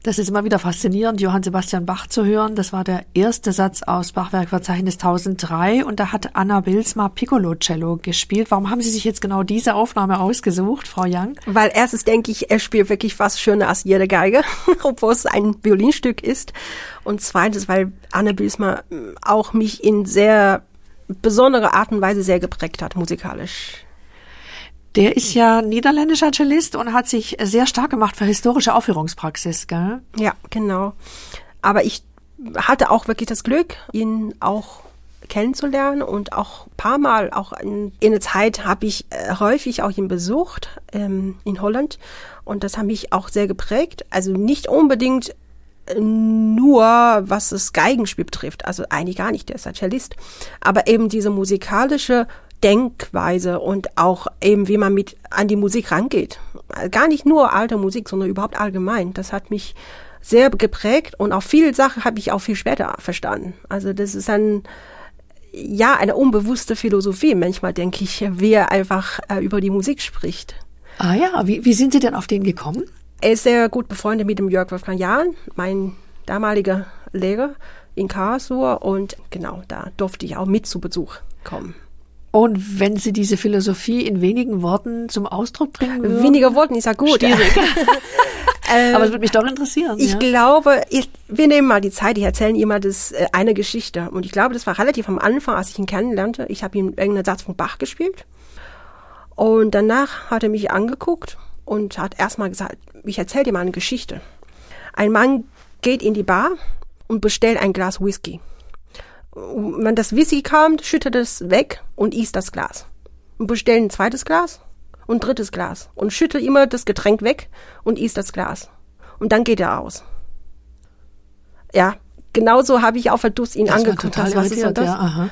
[SPEAKER 2] Das ist immer wieder faszinierend, Johann Sebastian Bach zu hören. Das war der erste Satz aus Bachwerkverzeichnis 1003 und da hat Anna Bilsma Piccolo Cello gespielt. Warum haben Sie sich jetzt genau diese Aufnahme ausgesucht, Frau Young?
[SPEAKER 3] Weil erstens denke ich, er spielt wirklich fast schöner als jede Geige, obwohl es ein Violinstück ist. Und zweitens, weil Anna Bilsma auch mich in sehr besondere Art und Weise sehr geprägt hat, musikalisch.
[SPEAKER 2] Der ist ja niederländischer Cellist und hat sich sehr stark gemacht für historische Aufführungspraxis, gell?
[SPEAKER 3] Ja, genau. Aber ich hatte auch wirklich das Glück, ihn auch kennenzulernen und auch paar Mal, auch in, in der Zeit habe ich äh, häufig auch ihn besucht ähm, in Holland und das hat mich auch sehr geprägt. Also nicht unbedingt äh, nur was das Geigenspiel betrifft, also eigentlich gar nicht, der ist ein Cellist, aber eben diese musikalische Denkweise und auch eben, wie man mit an die Musik rangeht. Gar nicht nur alte Musik, sondern überhaupt allgemein. Das hat mich sehr geprägt und auch viele Sachen habe ich auch viel später verstanden. Also das ist ein, ja, eine unbewusste Philosophie. Manchmal denke ich, wie er einfach äh, über die Musik spricht.
[SPEAKER 2] Ah ja, wie, wie sind Sie denn auf den gekommen?
[SPEAKER 3] Er ist sehr gut befreundet mit dem Jörg Wolfgang Jahn, mein damaliger Lehrer in Karlsruhe und genau, da durfte ich auch mit zu Besuch kommen.
[SPEAKER 2] Und wenn Sie diese Philosophie in wenigen Worten zum Ausdruck bringen würden?
[SPEAKER 3] Weniger Worten ist ja gut.
[SPEAKER 2] Schwierig. Aber es würde mich doch interessieren.
[SPEAKER 3] Ich
[SPEAKER 2] ja.
[SPEAKER 3] glaube, ich, wir nehmen mal die Zeit, ich erzähle immer das, äh, eine Geschichte. Und ich glaube, das war relativ am Anfang, als ich ihn kennenlernte. Ich habe ihm irgendeinen Satz von Bach gespielt. Und danach hat er mich angeguckt und hat erstmal gesagt, ich erzähle dir mal eine Geschichte. Ein Mann geht in die Bar und bestellt ein Glas Whisky wenn das Whisky kommt, schüttet es weg und isst das Glas. Und bestellt ein zweites Glas und ein drittes Glas und schüttet immer das Getränk weg und isst das Glas. Und dann geht er aus. Ja, genauso habe ich auch verdutzt ihn
[SPEAKER 2] das
[SPEAKER 3] angeguckt.
[SPEAKER 2] Total was ist das? Ja, aha.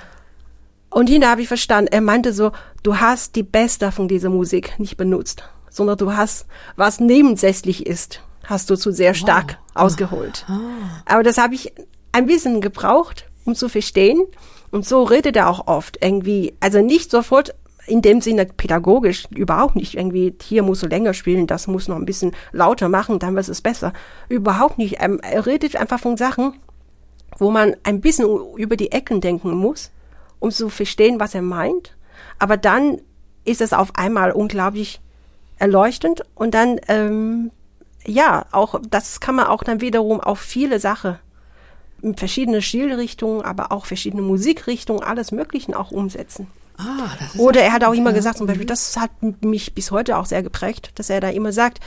[SPEAKER 3] Und hinterher habe ich verstanden, er meinte so, du hast die Beste von dieser Musik nicht benutzt, sondern du hast, was nebensächlich ist, hast du zu sehr stark wow. ausgeholt. Ah. Aber das habe ich ein bisschen gebraucht, um zu verstehen. Und so redet er auch oft irgendwie, also nicht sofort in dem Sinne pädagogisch, überhaupt nicht irgendwie, hier musst du länger spielen, das muss noch ein bisschen lauter machen, dann wird es besser. Überhaupt nicht. Ähm, er redet einfach von Sachen, wo man ein bisschen über die Ecken denken muss, um zu verstehen, was er meint. Aber dann ist es auf einmal unglaublich erleuchtend und dann, ähm, ja, auch, das kann man auch dann wiederum auf viele Sachen verschiedene Stilrichtungen, aber auch verschiedene Musikrichtungen, alles Möglichen auch umsetzen. Ah, das ist Oder er hat auch immer gesagt, zum Beispiel, mhm. das hat mich bis heute auch sehr geprägt, dass er da immer sagt,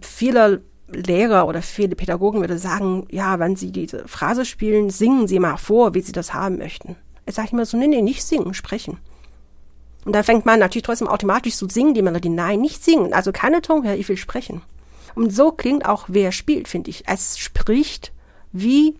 [SPEAKER 3] viele Lehrer oder viele Pädagogen würde sagen, ja, wenn sie diese Phrase spielen, singen sie mal vor, wie sie das haben möchten. Er sagt immer so, nee, nee, nicht singen, sprechen. Und dann fängt man natürlich trotzdem automatisch zu singen, die Melodie. Nein, nicht singen. Also keine Tonhöhe, ich will sprechen. Und so klingt auch, wer spielt, finde ich. Es spricht wie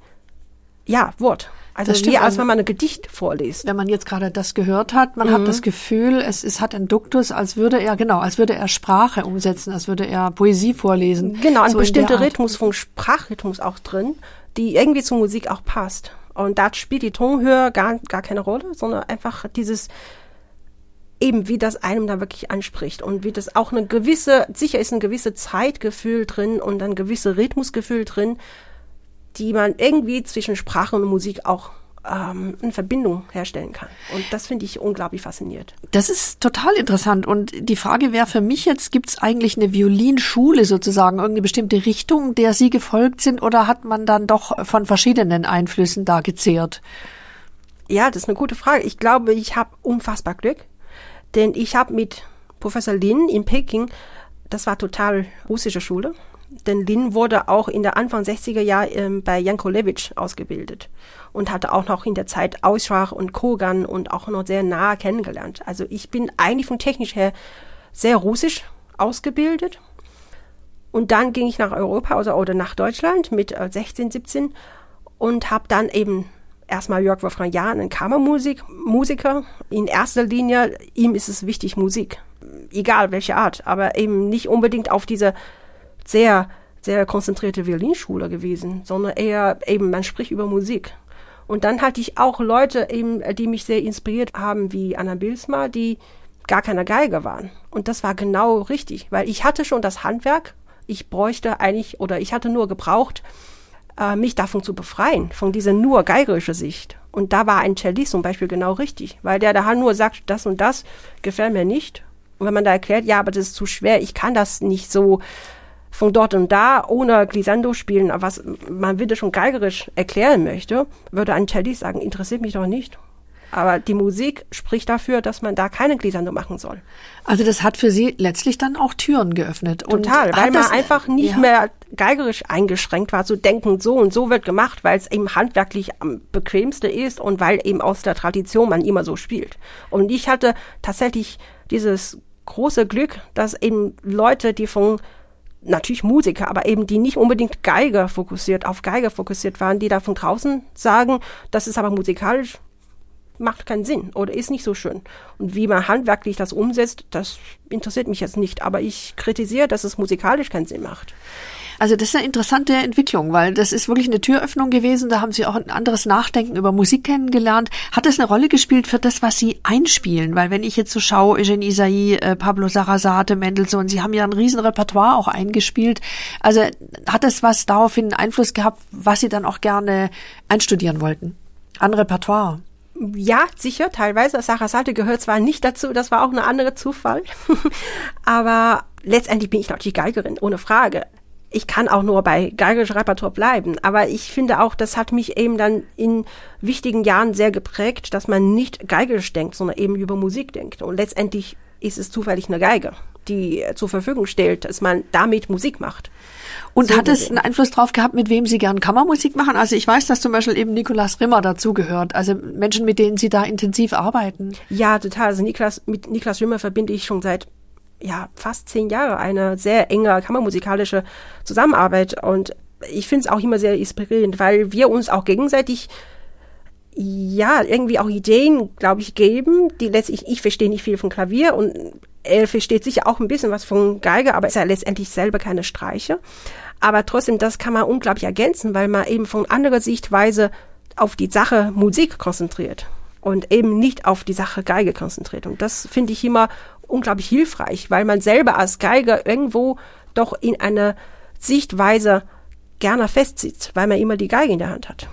[SPEAKER 3] ja, Wort. Also das wie als wenn man ein Gedicht vorliest.
[SPEAKER 2] Wenn man jetzt gerade das gehört hat, man mhm. hat das Gefühl, es, es hat einen Duktus, als würde er, genau, als würde er Sprache umsetzen, als würde er Poesie vorlesen.
[SPEAKER 3] Genau, ein so bestimmter Rhythmus von Sprachrhythmus auch drin, die irgendwie zur Musik auch passt. Und da spielt die Tonhöhe gar, gar keine Rolle, sondern einfach dieses, eben wie das einem da wirklich anspricht und wie das auch eine gewisse, sicher ist ein gewisse Zeitgefühl drin und ein gewisse Rhythmusgefühl drin, die man irgendwie zwischen Sprache und Musik auch ähm, eine Verbindung herstellen kann. Und das finde ich unglaublich faszinierend.
[SPEAKER 2] Das ist total interessant. Und die Frage wäre für mich jetzt, gibt es eigentlich eine Violinschule sozusagen, irgendeine bestimmte Richtung, der Sie gefolgt sind, oder hat man dann doch von verschiedenen Einflüssen da gezehrt?
[SPEAKER 3] Ja, das ist eine gute Frage. Ich glaube, ich habe unfassbar Glück, denn ich habe mit Professor Lin in Peking, das war total russische Schule, denn Lin wurde auch in der Anfang 60er Jahre ähm, bei Jankolewitsch ausgebildet und hatte auch noch in der Zeit Auschwach und Kogan und auch noch sehr nah kennengelernt. Also ich bin eigentlich von technisch her sehr russisch ausgebildet. Und dann ging ich nach Europa also, oder nach Deutschland mit äh, 16, 17 und habe dann eben erstmal Jörg Wolfgang Jahn, ein Kammermusik, Musiker. In erster Linie, ihm ist es wichtig, Musik. Egal welche Art, aber eben nicht unbedingt auf diese sehr, sehr konzentrierte Violinschule gewesen, sondern eher eben, man spricht über Musik. Und dann hatte ich auch Leute eben, die mich sehr inspiriert haben, wie Anna Bilsma, die gar keine Geige waren. Und das war genau richtig, weil ich hatte schon das Handwerk ich bräuchte eigentlich oder ich hatte nur gebraucht, äh, mich davon zu befreien, von dieser nur geigerische Sicht. Und da war ein Cellist zum Beispiel genau richtig, weil der da halt nur sagt, das und das gefällt mir nicht. Und wenn man da erklärt, ja, aber das ist zu schwer, ich kann das nicht so von dort und da ohne Glissando spielen, was man wieder schon geigerisch erklären möchte, würde ein Cellist sagen, interessiert mich doch nicht. Aber die Musik spricht dafür, dass man da keine Glissando machen soll.
[SPEAKER 2] Also das hat für Sie letztlich dann auch Türen geöffnet.
[SPEAKER 3] Total, weil man einfach nicht ja. mehr geigerisch eingeschränkt war, zu denken, so und so wird gemacht, weil es eben handwerklich am bequemste ist und weil eben aus der Tradition man immer so spielt. Und ich hatte tatsächlich dieses große Glück, dass eben Leute, die von natürlich Musiker, aber eben die nicht unbedingt Geiger fokussiert, auf Geiger fokussiert waren, die da von draußen sagen, das ist aber musikalisch macht keinen Sinn oder ist nicht so schön. Und wie man handwerklich das umsetzt, das interessiert mich jetzt nicht. Aber ich kritisiere, dass es musikalisch keinen Sinn macht.
[SPEAKER 2] Also das ist eine interessante Entwicklung, weil das ist wirklich eine Türöffnung gewesen. Da haben Sie auch ein anderes Nachdenken über Musik kennengelernt. Hat das eine Rolle gespielt für das, was Sie einspielen? Weil wenn ich jetzt so schaue, Eugene Isaïe, äh, Pablo Sarasate, Mendelssohn, Sie haben ja ein riesen Repertoire auch eingespielt. Also hat das was daraufhin Einfluss gehabt, was Sie dann auch gerne einstudieren wollten? An Repertoire?
[SPEAKER 3] Ja, sicher, teilweise. Sarah Salte gehört zwar nicht dazu, das war auch eine andere Zufall. Aber letztendlich bin ich natürlich Geigerin, ohne Frage. Ich kann auch nur bei geigerischem Repertoire bleiben. Aber ich finde auch, das hat mich eben dann in wichtigen Jahren sehr geprägt, dass man nicht geigerisch denkt, sondern eben über Musik denkt. Und letztendlich ist es zufällig eine Geige, die zur Verfügung stellt, dass man damit Musik macht.
[SPEAKER 2] Und hat es einen Einfluss drauf gehabt, mit wem Sie gern Kammermusik machen? Also ich weiß, dass zum Beispiel eben Nikolaus Rimmer dazugehört, also Menschen, mit denen Sie da intensiv arbeiten.
[SPEAKER 3] Ja, total. Also Niklas, mit Niklas Rimmer verbinde ich schon seit ja, fast zehn Jahren eine sehr enge kammermusikalische Zusammenarbeit und ich finde es auch immer sehr inspirierend, weil wir uns auch gegenseitig ja, irgendwie auch Ideen, glaube ich, geben, die letztlich, ich verstehe nicht viel von Klavier und er versteht sicher auch ein bisschen was von Geige, aber ist ja letztendlich selber keine Streiche. Aber trotzdem, das kann man unglaublich ergänzen, weil man eben von anderer Sichtweise auf die Sache Musik konzentriert und eben nicht auf die Sache Geige konzentriert. Und das finde ich immer unglaublich hilfreich, weil man selber als Geiger irgendwo doch in einer Sichtweise gerne festsitzt, weil man immer die Geige in der Hand hat.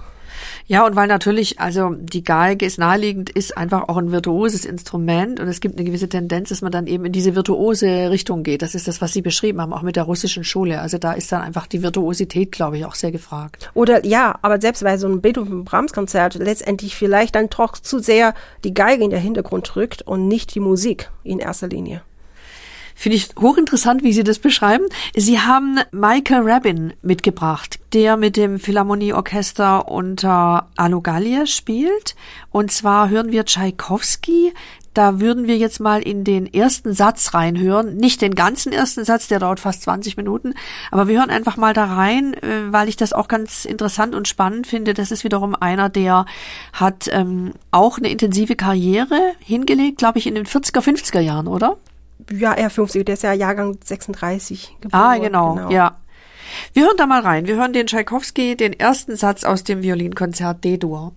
[SPEAKER 2] Ja, und weil natürlich, also die Geige ist naheliegend, ist einfach auch ein virtuoses Instrument und es gibt eine gewisse Tendenz, dass man dann eben in diese virtuose Richtung geht. Das ist das, was Sie beschrieben haben, auch mit der russischen Schule. Also da ist dann einfach die Virtuosität, glaube ich, auch sehr gefragt.
[SPEAKER 3] Oder ja, aber selbst bei so einem Beethoven-Brahms-Konzert letztendlich vielleicht dann doch zu sehr die Geige in den Hintergrund rückt und nicht die Musik in erster Linie.
[SPEAKER 2] Finde ich hochinteressant, wie Sie das beschreiben. Sie haben Michael Rabin mitgebracht, der mit dem Philharmonieorchester unter Alugalia spielt. Und zwar hören wir Tschaikowski. Da würden wir jetzt mal in den ersten Satz reinhören. Nicht den ganzen ersten Satz, der dauert fast 20 Minuten. Aber wir hören einfach mal da rein, äh, weil ich das auch ganz interessant und spannend finde. Das ist wiederum einer, der hat ähm, auch eine intensive Karriere hingelegt, glaube ich, in den 40er, 50er Jahren, oder?
[SPEAKER 3] Ja, er 50, der ist ja Jahrgang 36
[SPEAKER 2] geboren. Ah, genau, genau. ja. Wir hören da mal rein. Wir hören den Tschaikowski, den ersten Satz aus dem Violinkonzert D-Dur.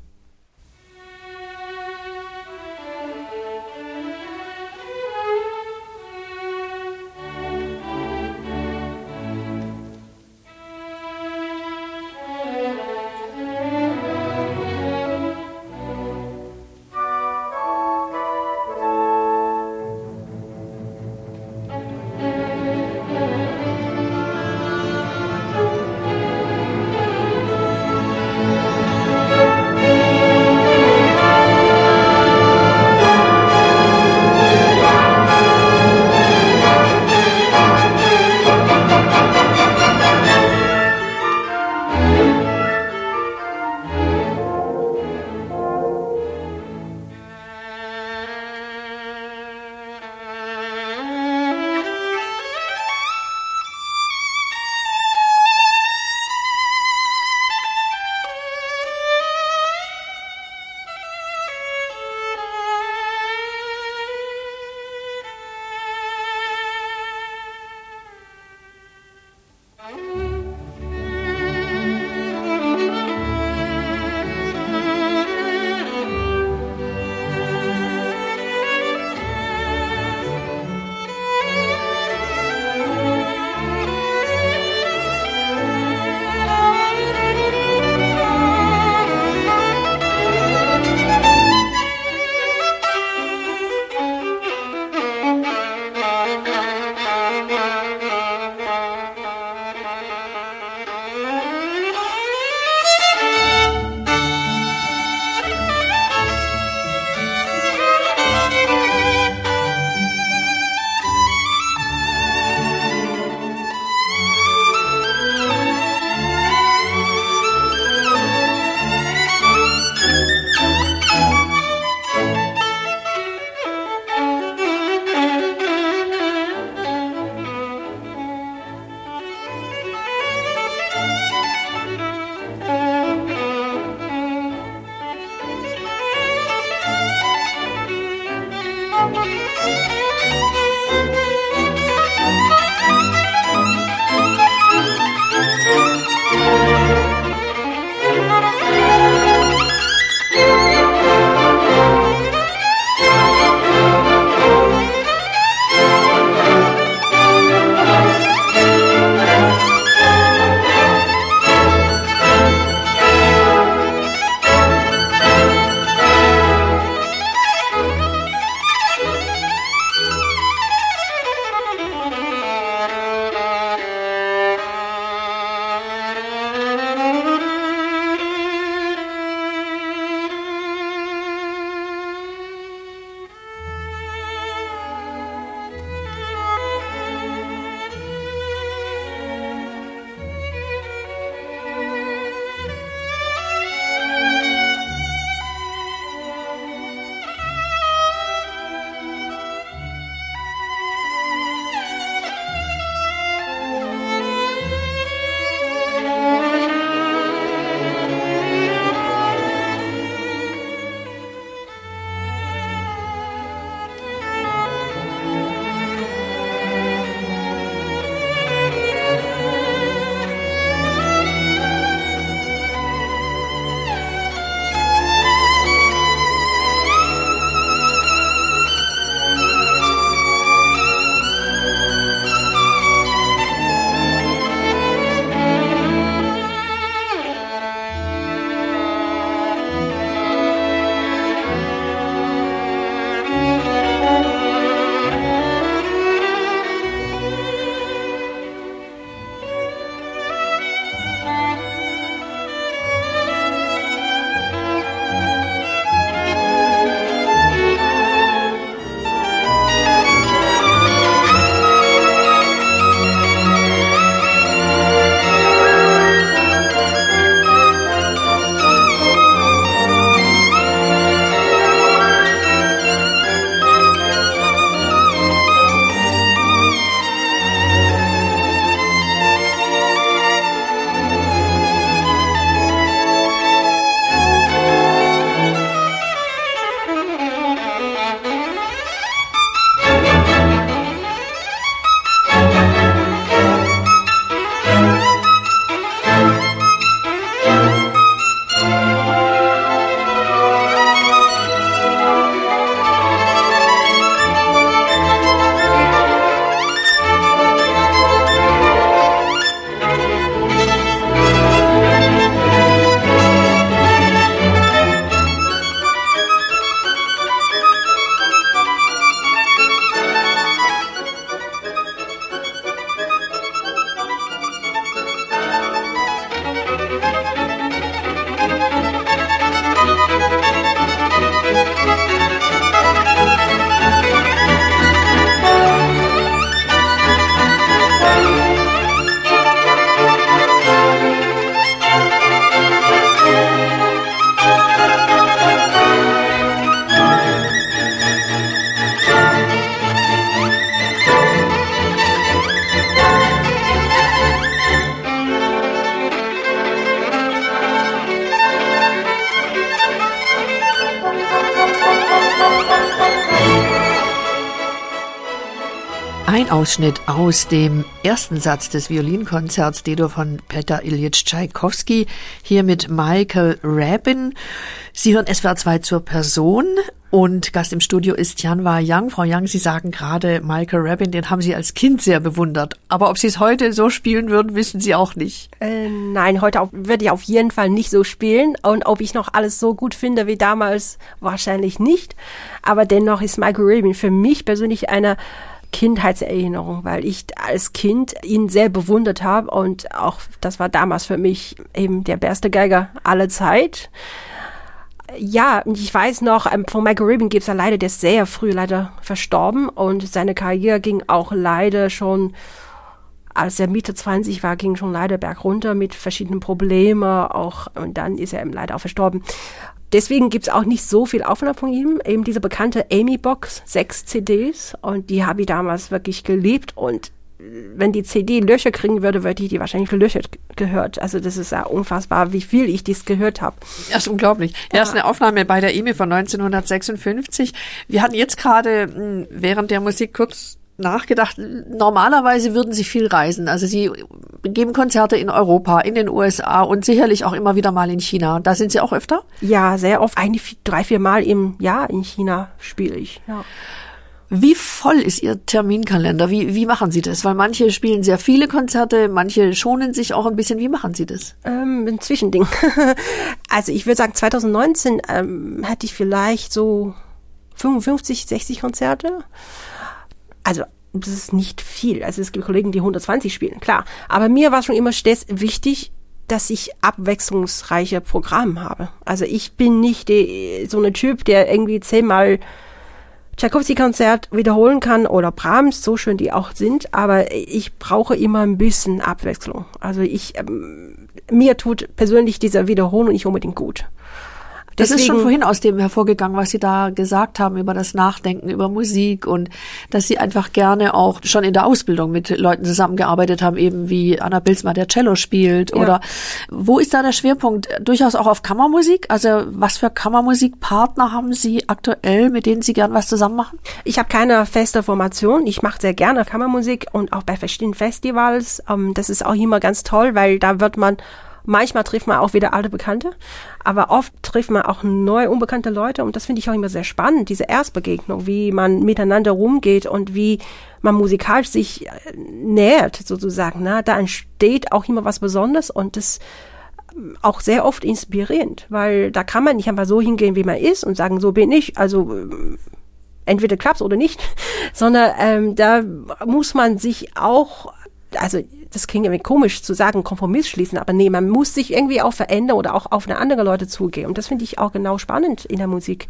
[SPEAKER 2] Ein Ausschnitt aus dem ersten Satz des Violinkonzerts Dedo von Peter Ilyich Tschaikowski, hier mit Michael Rabin. Sie hören SWR 2 zur Person und Gast im Studio ist Janwa Yang. Frau Yang, Sie sagen gerade, Michael Rabin, den haben Sie als Kind sehr bewundert. Aber ob Sie es heute so spielen würden, wissen Sie auch nicht.
[SPEAKER 3] Äh, nein, heute würde ich auf jeden Fall nicht so spielen. Und ob ich noch alles so gut finde wie damals, wahrscheinlich nicht. Aber dennoch ist Michael Rabin für mich persönlich einer Kindheitserinnerung, weil ich als Kind ihn sehr bewundert habe und auch das war damals für mich eben der beste Geiger aller Zeit. Ja, ich weiß noch, ähm, von Michael Rubin gibt es ja leider, der ist sehr früh leider verstorben und seine Karriere ging auch leider schon, als er Mitte 20 war, ging schon leider bergunter mit verschiedenen Problemen auch und dann ist er eben leider auch verstorben. Deswegen gibt's auch nicht so viel Aufnahmen von ihm. Eben diese bekannte Amy-Box, sechs CDs. Und die habe ich damals wirklich geliebt. Und wenn die CD Löcher kriegen würde, würde ich die wahrscheinlich gelöchert gehört. Also das ist ja unfassbar, wie viel ich dies gehört habe.
[SPEAKER 2] Das ist unglaublich. Ja, ist eine Aufnahme bei der EMI von 1956. Wir hatten jetzt gerade während der Musik kurz nachgedacht, normalerweise würden Sie viel reisen. Also Sie geben Konzerte in Europa, in den USA und sicherlich auch immer wieder mal in China. Da sind Sie auch öfter?
[SPEAKER 3] Ja, sehr oft. Eigentlich drei, vier Mal im Jahr in China spiele ich. Ja.
[SPEAKER 2] Wie voll ist Ihr Terminkalender? Wie, wie machen Sie das? Weil manche spielen sehr viele Konzerte, manche schonen sich auch ein bisschen. Wie machen Sie das?
[SPEAKER 3] Ähm, ein Zwischending. also ich würde sagen, 2019 ähm, hatte ich vielleicht so 55, 60 Konzerte also das ist nicht viel. Also es gibt Kollegen, die 120 spielen, klar. Aber mir war schon immer stets wichtig, dass ich abwechslungsreiche Programme habe. Also ich bin nicht die, so eine Typ, der irgendwie zehnmal Tchaikovsky-Konzert wiederholen kann oder Brahms, so schön die auch sind, aber ich brauche immer ein bisschen Abwechslung. Also ich, ähm, mir tut persönlich diese Wiederholung nicht unbedingt gut.
[SPEAKER 2] Das Deswegen, ist schon vorhin aus dem hervorgegangen, was Sie da gesagt haben über das Nachdenken über Musik und dass Sie einfach gerne auch schon in der Ausbildung mit Leuten zusammengearbeitet haben, eben wie Anna Bilsma, der Cello spielt. Ja. Oder wo ist da der Schwerpunkt? Durchaus auch auf Kammermusik? Also was für Kammermusikpartner haben Sie aktuell, mit denen Sie gern was zusammen machen?
[SPEAKER 3] Ich habe keine feste Formation. Ich mache sehr gerne Kammermusik und auch bei verschiedenen Festivals. Ähm, das ist auch immer ganz toll, weil da wird man Manchmal trifft man auch wieder alte Bekannte, aber oft trifft man auch neue, unbekannte Leute und das finde ich auch immer sehr spannend, diese Erstbegegnung, wie man miteinander rumgeht und wie man musikalisch sich äh, nähert, sozusagen. Ne? Da entsteht auch immer was Besonderes und das ähm, auch sehr oft inspirierend, weil da kann man nicht einfach so hingehen, wie man ist und sagen, so bin ich, also ähm, entweder klappt's oder nicht, sondern ähm, da muss man sich auch also das klingt irgendwie komisch zu sagen, Kompromiss schließen, aber nee, man muss sich irgendwie auch verändern oder auch auf eine andere Leute zugehen. Und das finde ich auch genau spannend in der Musik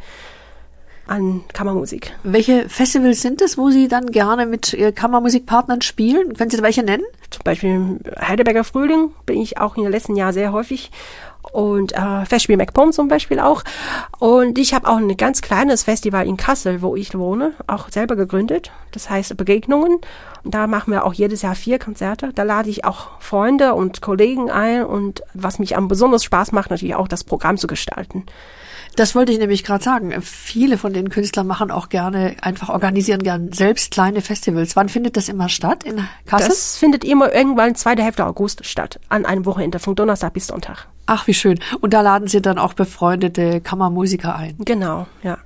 [SPEAKER 3] an Kammermusik.
[SPEAKER 2] Welche Festivals sind es, wo Sie dann gerne mit Kammermusikpartnern spielen? Können Sie welche nennen?
[SPEAKER 3] Zum Beispiel Heidelberger Frühling bin ich auch in den letzten Jahren sehr häufig und äh, Festspiel MacPom zum Beispiel auch. Und ich habe auch ein ganz kleines Festival in Kassel, wo ich wohne, auch selber gegründet. Das heißt Begegnungen. Und da machen wir auch jedes Jahr vier Konzerte. Da lade ich auch Freunde und Kollegen ein. Und was mich am besonders Spaß macht, natürlich auch das Programm zu gestalten.
[SPEAKER 2] Das wollte ich nämlich gerade sagen. Viele von den Künstlern machen auch gerne, einfach organisieren gerne selbst kleine Festivals. Wann findet das immer statt in Kassel?
[SPEAKER 3] Das findet immer irgendwann zweite Hälfte August statt, an einem Wochenende, von Donnerstag bis Sonntag.
[SPEAKER 2] Ach, wie schön. Und da laden Sie dann auch befreundete Kammermusiker ein.
[SPEAKER 3] Genau, ja.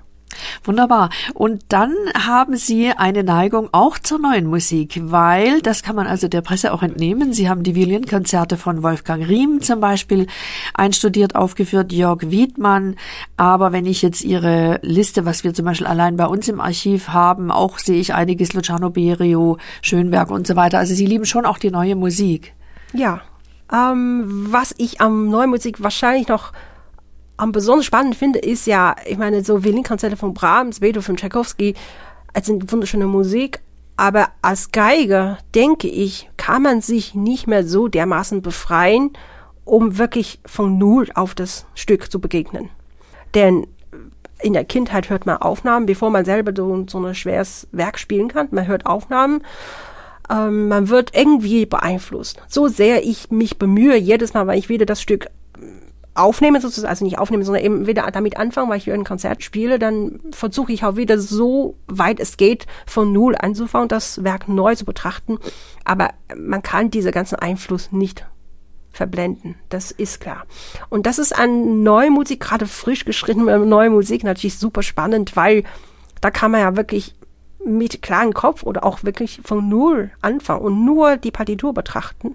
[SPEAKER 2] Wunderbar. Und dann haben Sie eine Neigung auch zur neuen Musik, weil, das kann man also der Presse auch entnehmen, Sie haben die Violinkonzerte von Wolfgang Riem zum Beispiel einstudiert, aufgeführt, Jörg Wiedmann. Aber wenn ich jetzt Ihre Liste, was wir zum Beispiel allein bei uns im Archiv haben, auch sehe ich einiges Luciano Berio, Schönberg und so weiter. Also Sie lieben schon auch die neue Musik.
[SPEAKER 3] Ja. Ähm, was ich am neuen Musik wahrscheinlich noch am besonders spannend finde, ist ja, ich meine, so Violinkonzerte von Brahms, Beethoven, Tchaikovsky, es sind wunderschöne Musik, aber als Geiger, denke ich, kann man sich nicht mehr so dermaßen befreien, um wirklich von Null auf das Stück zu begegnen. Denn in der Kindheit hört man Aufnahmen, bevor man selber so, so ein schweres Werk spielen kann. Man hört Aufnahmen, ähm, man wird irgendwie beeinflusst. So sehr ich mich bemühe, jedes Mal, wenn ich wieder das Stück aufnehme sozusagen, also nicht aufnehme, sondern eben wieder damit anfangen, weil ich ein Konzert spiele, dann versuche ich auch wieder so weit es geht von Null anzufangen, das Werk neu zu betrachten. Aber man kann diese ganzen Einfluss nicht verblenden. Das ist klar. Und das ist an neue Musik, gerade frisch geschriebene neue Musik, natürlich super spannend, weil da kann man ja wirklich mit klarem Kopf oder auch wirklich von Null anfangen und nur die Partitur betrachten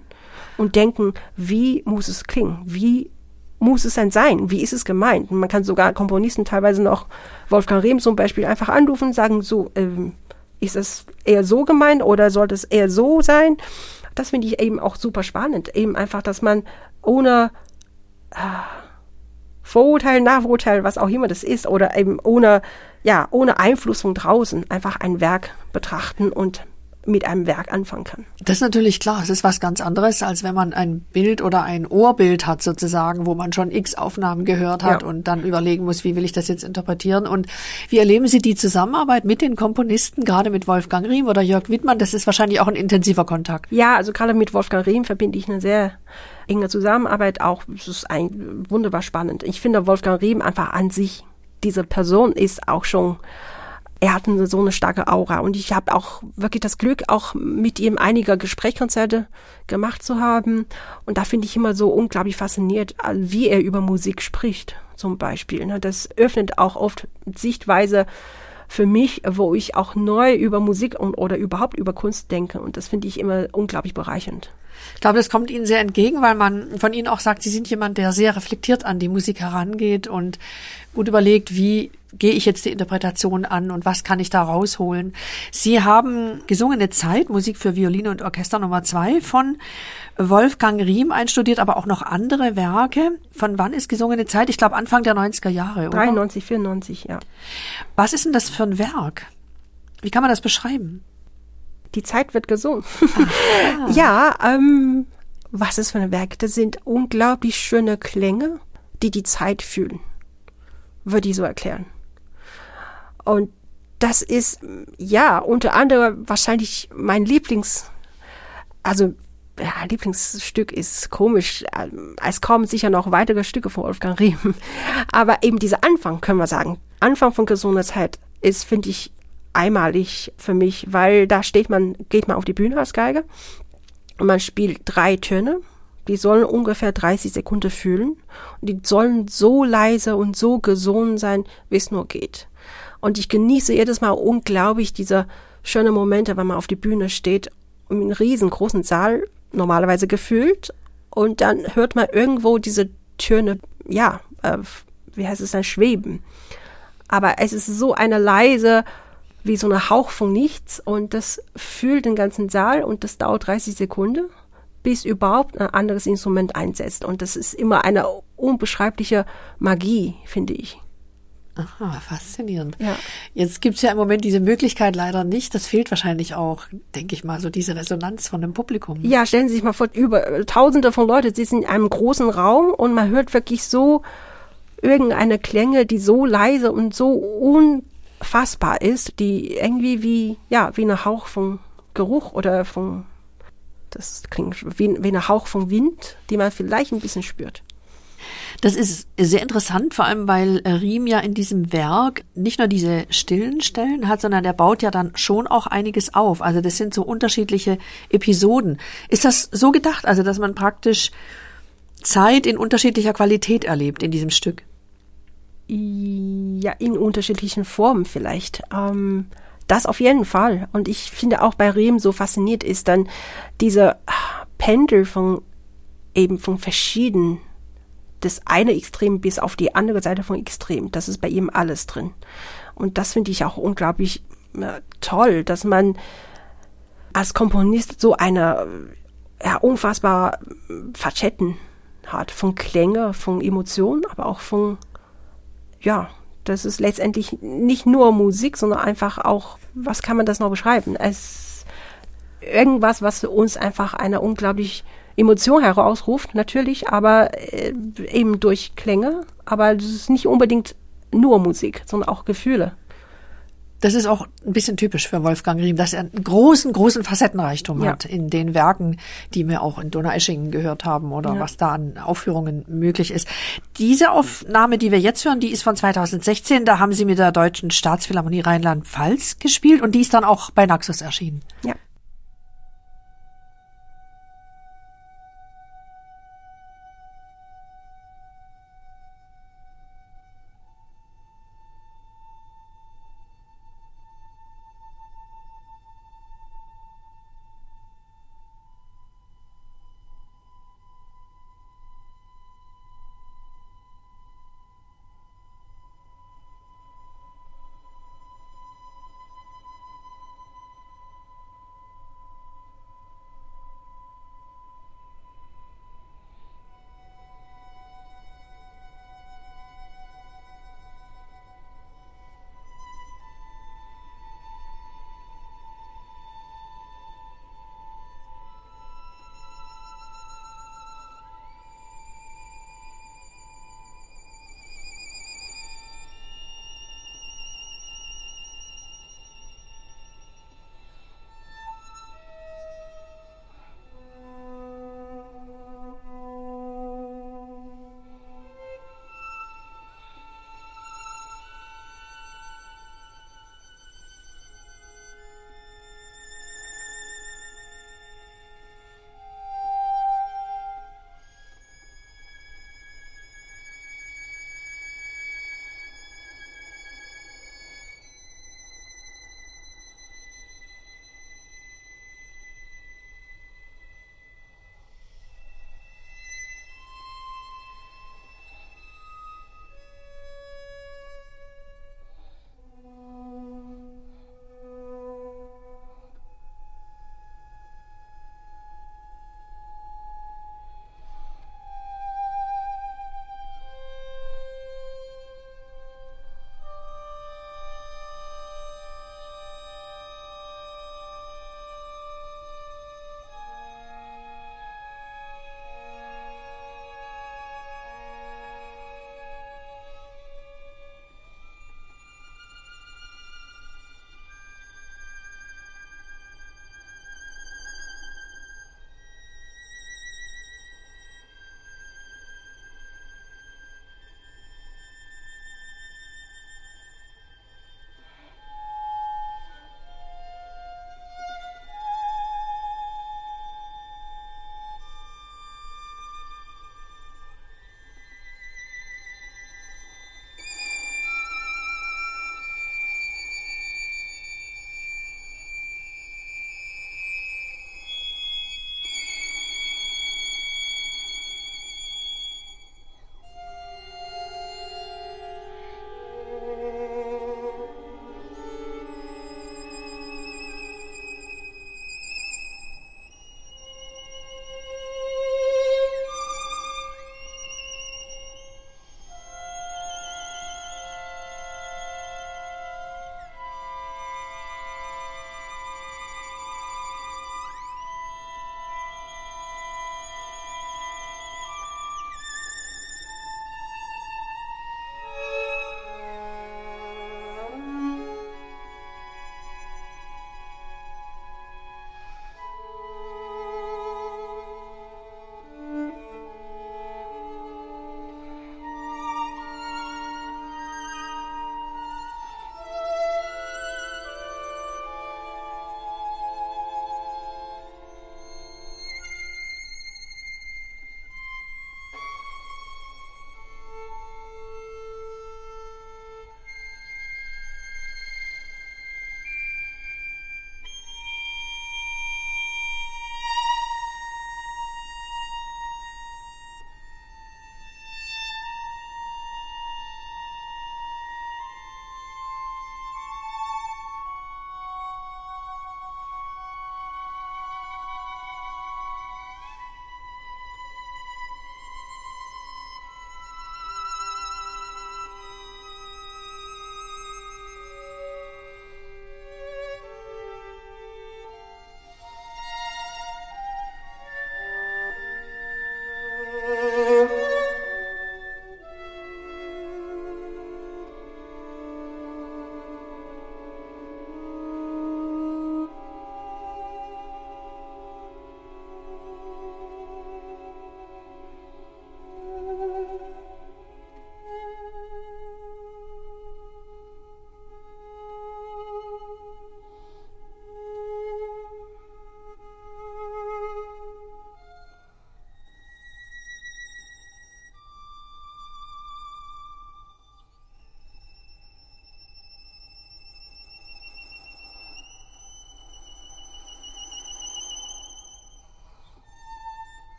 [SPEAKER 3] und denken, wie muss es klingen? Wie muss es denn sein? Wie ist es gemeint? man kann sogar Komponisten teilweise noch, Wolfgang Rehm zum Beispiel, einfach anrufen und sagen, so, ähm, ist es eher so gemeint oder sollte es eher so sein? Das finde ich eben auch super spannend. Eben einfach, dass man ohne äh, Vorurteil, Nachurteil, was auch immer das ist, oder eben ohne, ja, ohne Einfluss von draußen einfach ein Werk betrachten und mit einem Werk anfangen kann.
[SPEAKER 2] Das ist natürlich klar. Es ist was ganz anderes, als wenn man ein Bild oder ein Ohrbild hat sozusagen, wo man schon x Aufnahmen gehört hat ja. und dann überlegen muss, wie will ich das jetzt interpretieren. Und wie erleben Sie die Zusammenarbeit mit den Komponisten, gerade mit Wolfgang Riem oder Jörg Wittmann? Das ist wahrscheinlich auch ein intensiver Kontakt.
[SPEAKER 3] Ja, also gerade mit Wolfgang Riem verbinde ich eine sehr enge Zusammenarbeit auch. Es ist ein, wunderbar spannend. Ich finde Wolfgang Riem einfach an sich, diese Person ist auch schon er hat eine, so eine starke Aura. Und ich habe auch wirklich das Glück, auch mit ihm einige Gesprächskonzerte gemacht zu haben. Und da finde ich immer so unglaublich fasziniert, wie er über Musik spricht, zum Beispiel. Ne? Das öffnet auch oft Sichtweise für mich, wo ich auch neu über Musik und, oder überhaupt über Kunst denke. Und das finde ich immer unglaublich bereichernd.
[SPEAKER 2] Ich glaube, das kommt Ihnen sehr entgegen, weil man von Ihnen auch sagt, Sie sind jemand, der sehr reflektiert an die Musik herangeht und gut überlegt, wie gehe ich jetzt die Interpretation an und was kann ich da rausholen. Sie haben gesungene Zeit, Musik für Violine und Orchester Nummer zwei von Wolfgang Riem einstudiert, aber auch noch andere Werke. Von wann ist gesungene Zeit? Ich glaube Anfang der 90er Jahre,
[SPEAKER 3] oder? 93, 94, ja.
[SPEAKER 2] Was ist denn das für ein Werk? Wie kann man das beschreiben?
[SPEAKER 3] Die Zeit wird gesungen. ja, ähm, was ist für ein Werk? Das sind unglaublich schöne Klänge, die die Zeit fühlen. Würde ich so erklären. Und das ist, ja, unter anderem wahrscheinlich mein Lieblings, also, ja, Lieblingsstück ist komisch. Es kommen sicher noch weitere Stücke von Wolfgang Riemen. Aber eben dieser Anfang, können wir sagen. Anfang von gesunder Zeit ist, finde ich, einmalig für mich, weil da steht man, geht man auf die Bühne als Geige und man spielt drei Töne. Die sollen ungefähr 30 Sekunden fühlen und die sollen so leise und so gesungen sein, wie es nur geht. Und ich genieße jedes Mal unglaublich diese schönen Momente, wenn man auf die Bühne steht, in einem riesengroßen Saal, normalerweise gefüllt, und dann hört man irgendwo diese Töne, ja, äh, wie heißt es dann, schweben. Aber es ist so eine leise, wie so ein Hauch von nichts und das fühlt den ganzen Saal und das dauert 30 Sekunden, bis überhaupt ein anderes Instrument einsetzt. Und das ist immer eine unbeschreibliche Magie, finde ich.
[SPEAKER 2] Aha, faszinierend. Ja. Jetzt gibt's ja im Moment diese Möglichkeit leider nicht. Das fehlt wahrscheinlich auch, denke ich mal, so diese Resonanz von dem Publikum.
[SPEAKER 3] Ja, stellen Sie sich mal vor, über Tausende von Leuten sitzen in einem großen Raum und man hört wirklich so irgendeine Klänge, die so leise und so unfassbar ist, die irgendwie wie, ja, wie ein Hauch von Geruch oder von, das klingt wie, wie ein Hauch von Wind, die man vielleicht ein bisschen spürt.
[SPEAKER 2] Das ist sehr interessant, vor allem weil Riem ja in diesem Werk nicht nur diese stillen Stellen hat, sondern er baut ja dann schon auch einiges auf. Also das sind so unterschiedliche Episoden. Ist das so gedacht, also dass man praktisch Zeit in unterschiedlicher Qualität erlebt in diesem Stück?
[SPEAKER 3] Ja, in unterschiedlichen Formen vielleicht. Ähm, das auf jeden Fall. Und ich finde auch bei Riem so fasziniert ist dann diese Pendel von eben von verschiedenen das eine Extrem bis auf die andere Seite von Extrem. Das ist bei ihm alles drin. Und das finde ich auch unglaublich äh, toll, dass man als Komponist so eine ja, unfassbar Facetten hat von Klänge, von Emotionen, aber auch von, ja, das ist letztendlich nicht nur Musik, sondern einfach auch, was kann man das noch beschreiben? Es irgendwas, was für uns einfach eine unglaublich Emotion herausruft, natürlich, aber äh, eben durch Klänge. Aber das ist nicht unbedingt nur Musik, sondern auch Gefühle.
[SPEAKER 2] Das ist auch ein bisschen typisch für Wolfgang Riem, dass er einen großen, großen Facettenreichtum ja. hat in den Werken, die wir auch in Donaueschingen gehört haben oder ja. was da an Aufführungen möglich ist. Diese Aufnahme, die wir jetzt hören, die ist von 2016. Da haben Sie mit der Deutschen Staatsphilharmonie Rheinland-Pfalz gespielt und die ist dann auch bei Naxos erschienen.
[SPEAKER 3] Ja.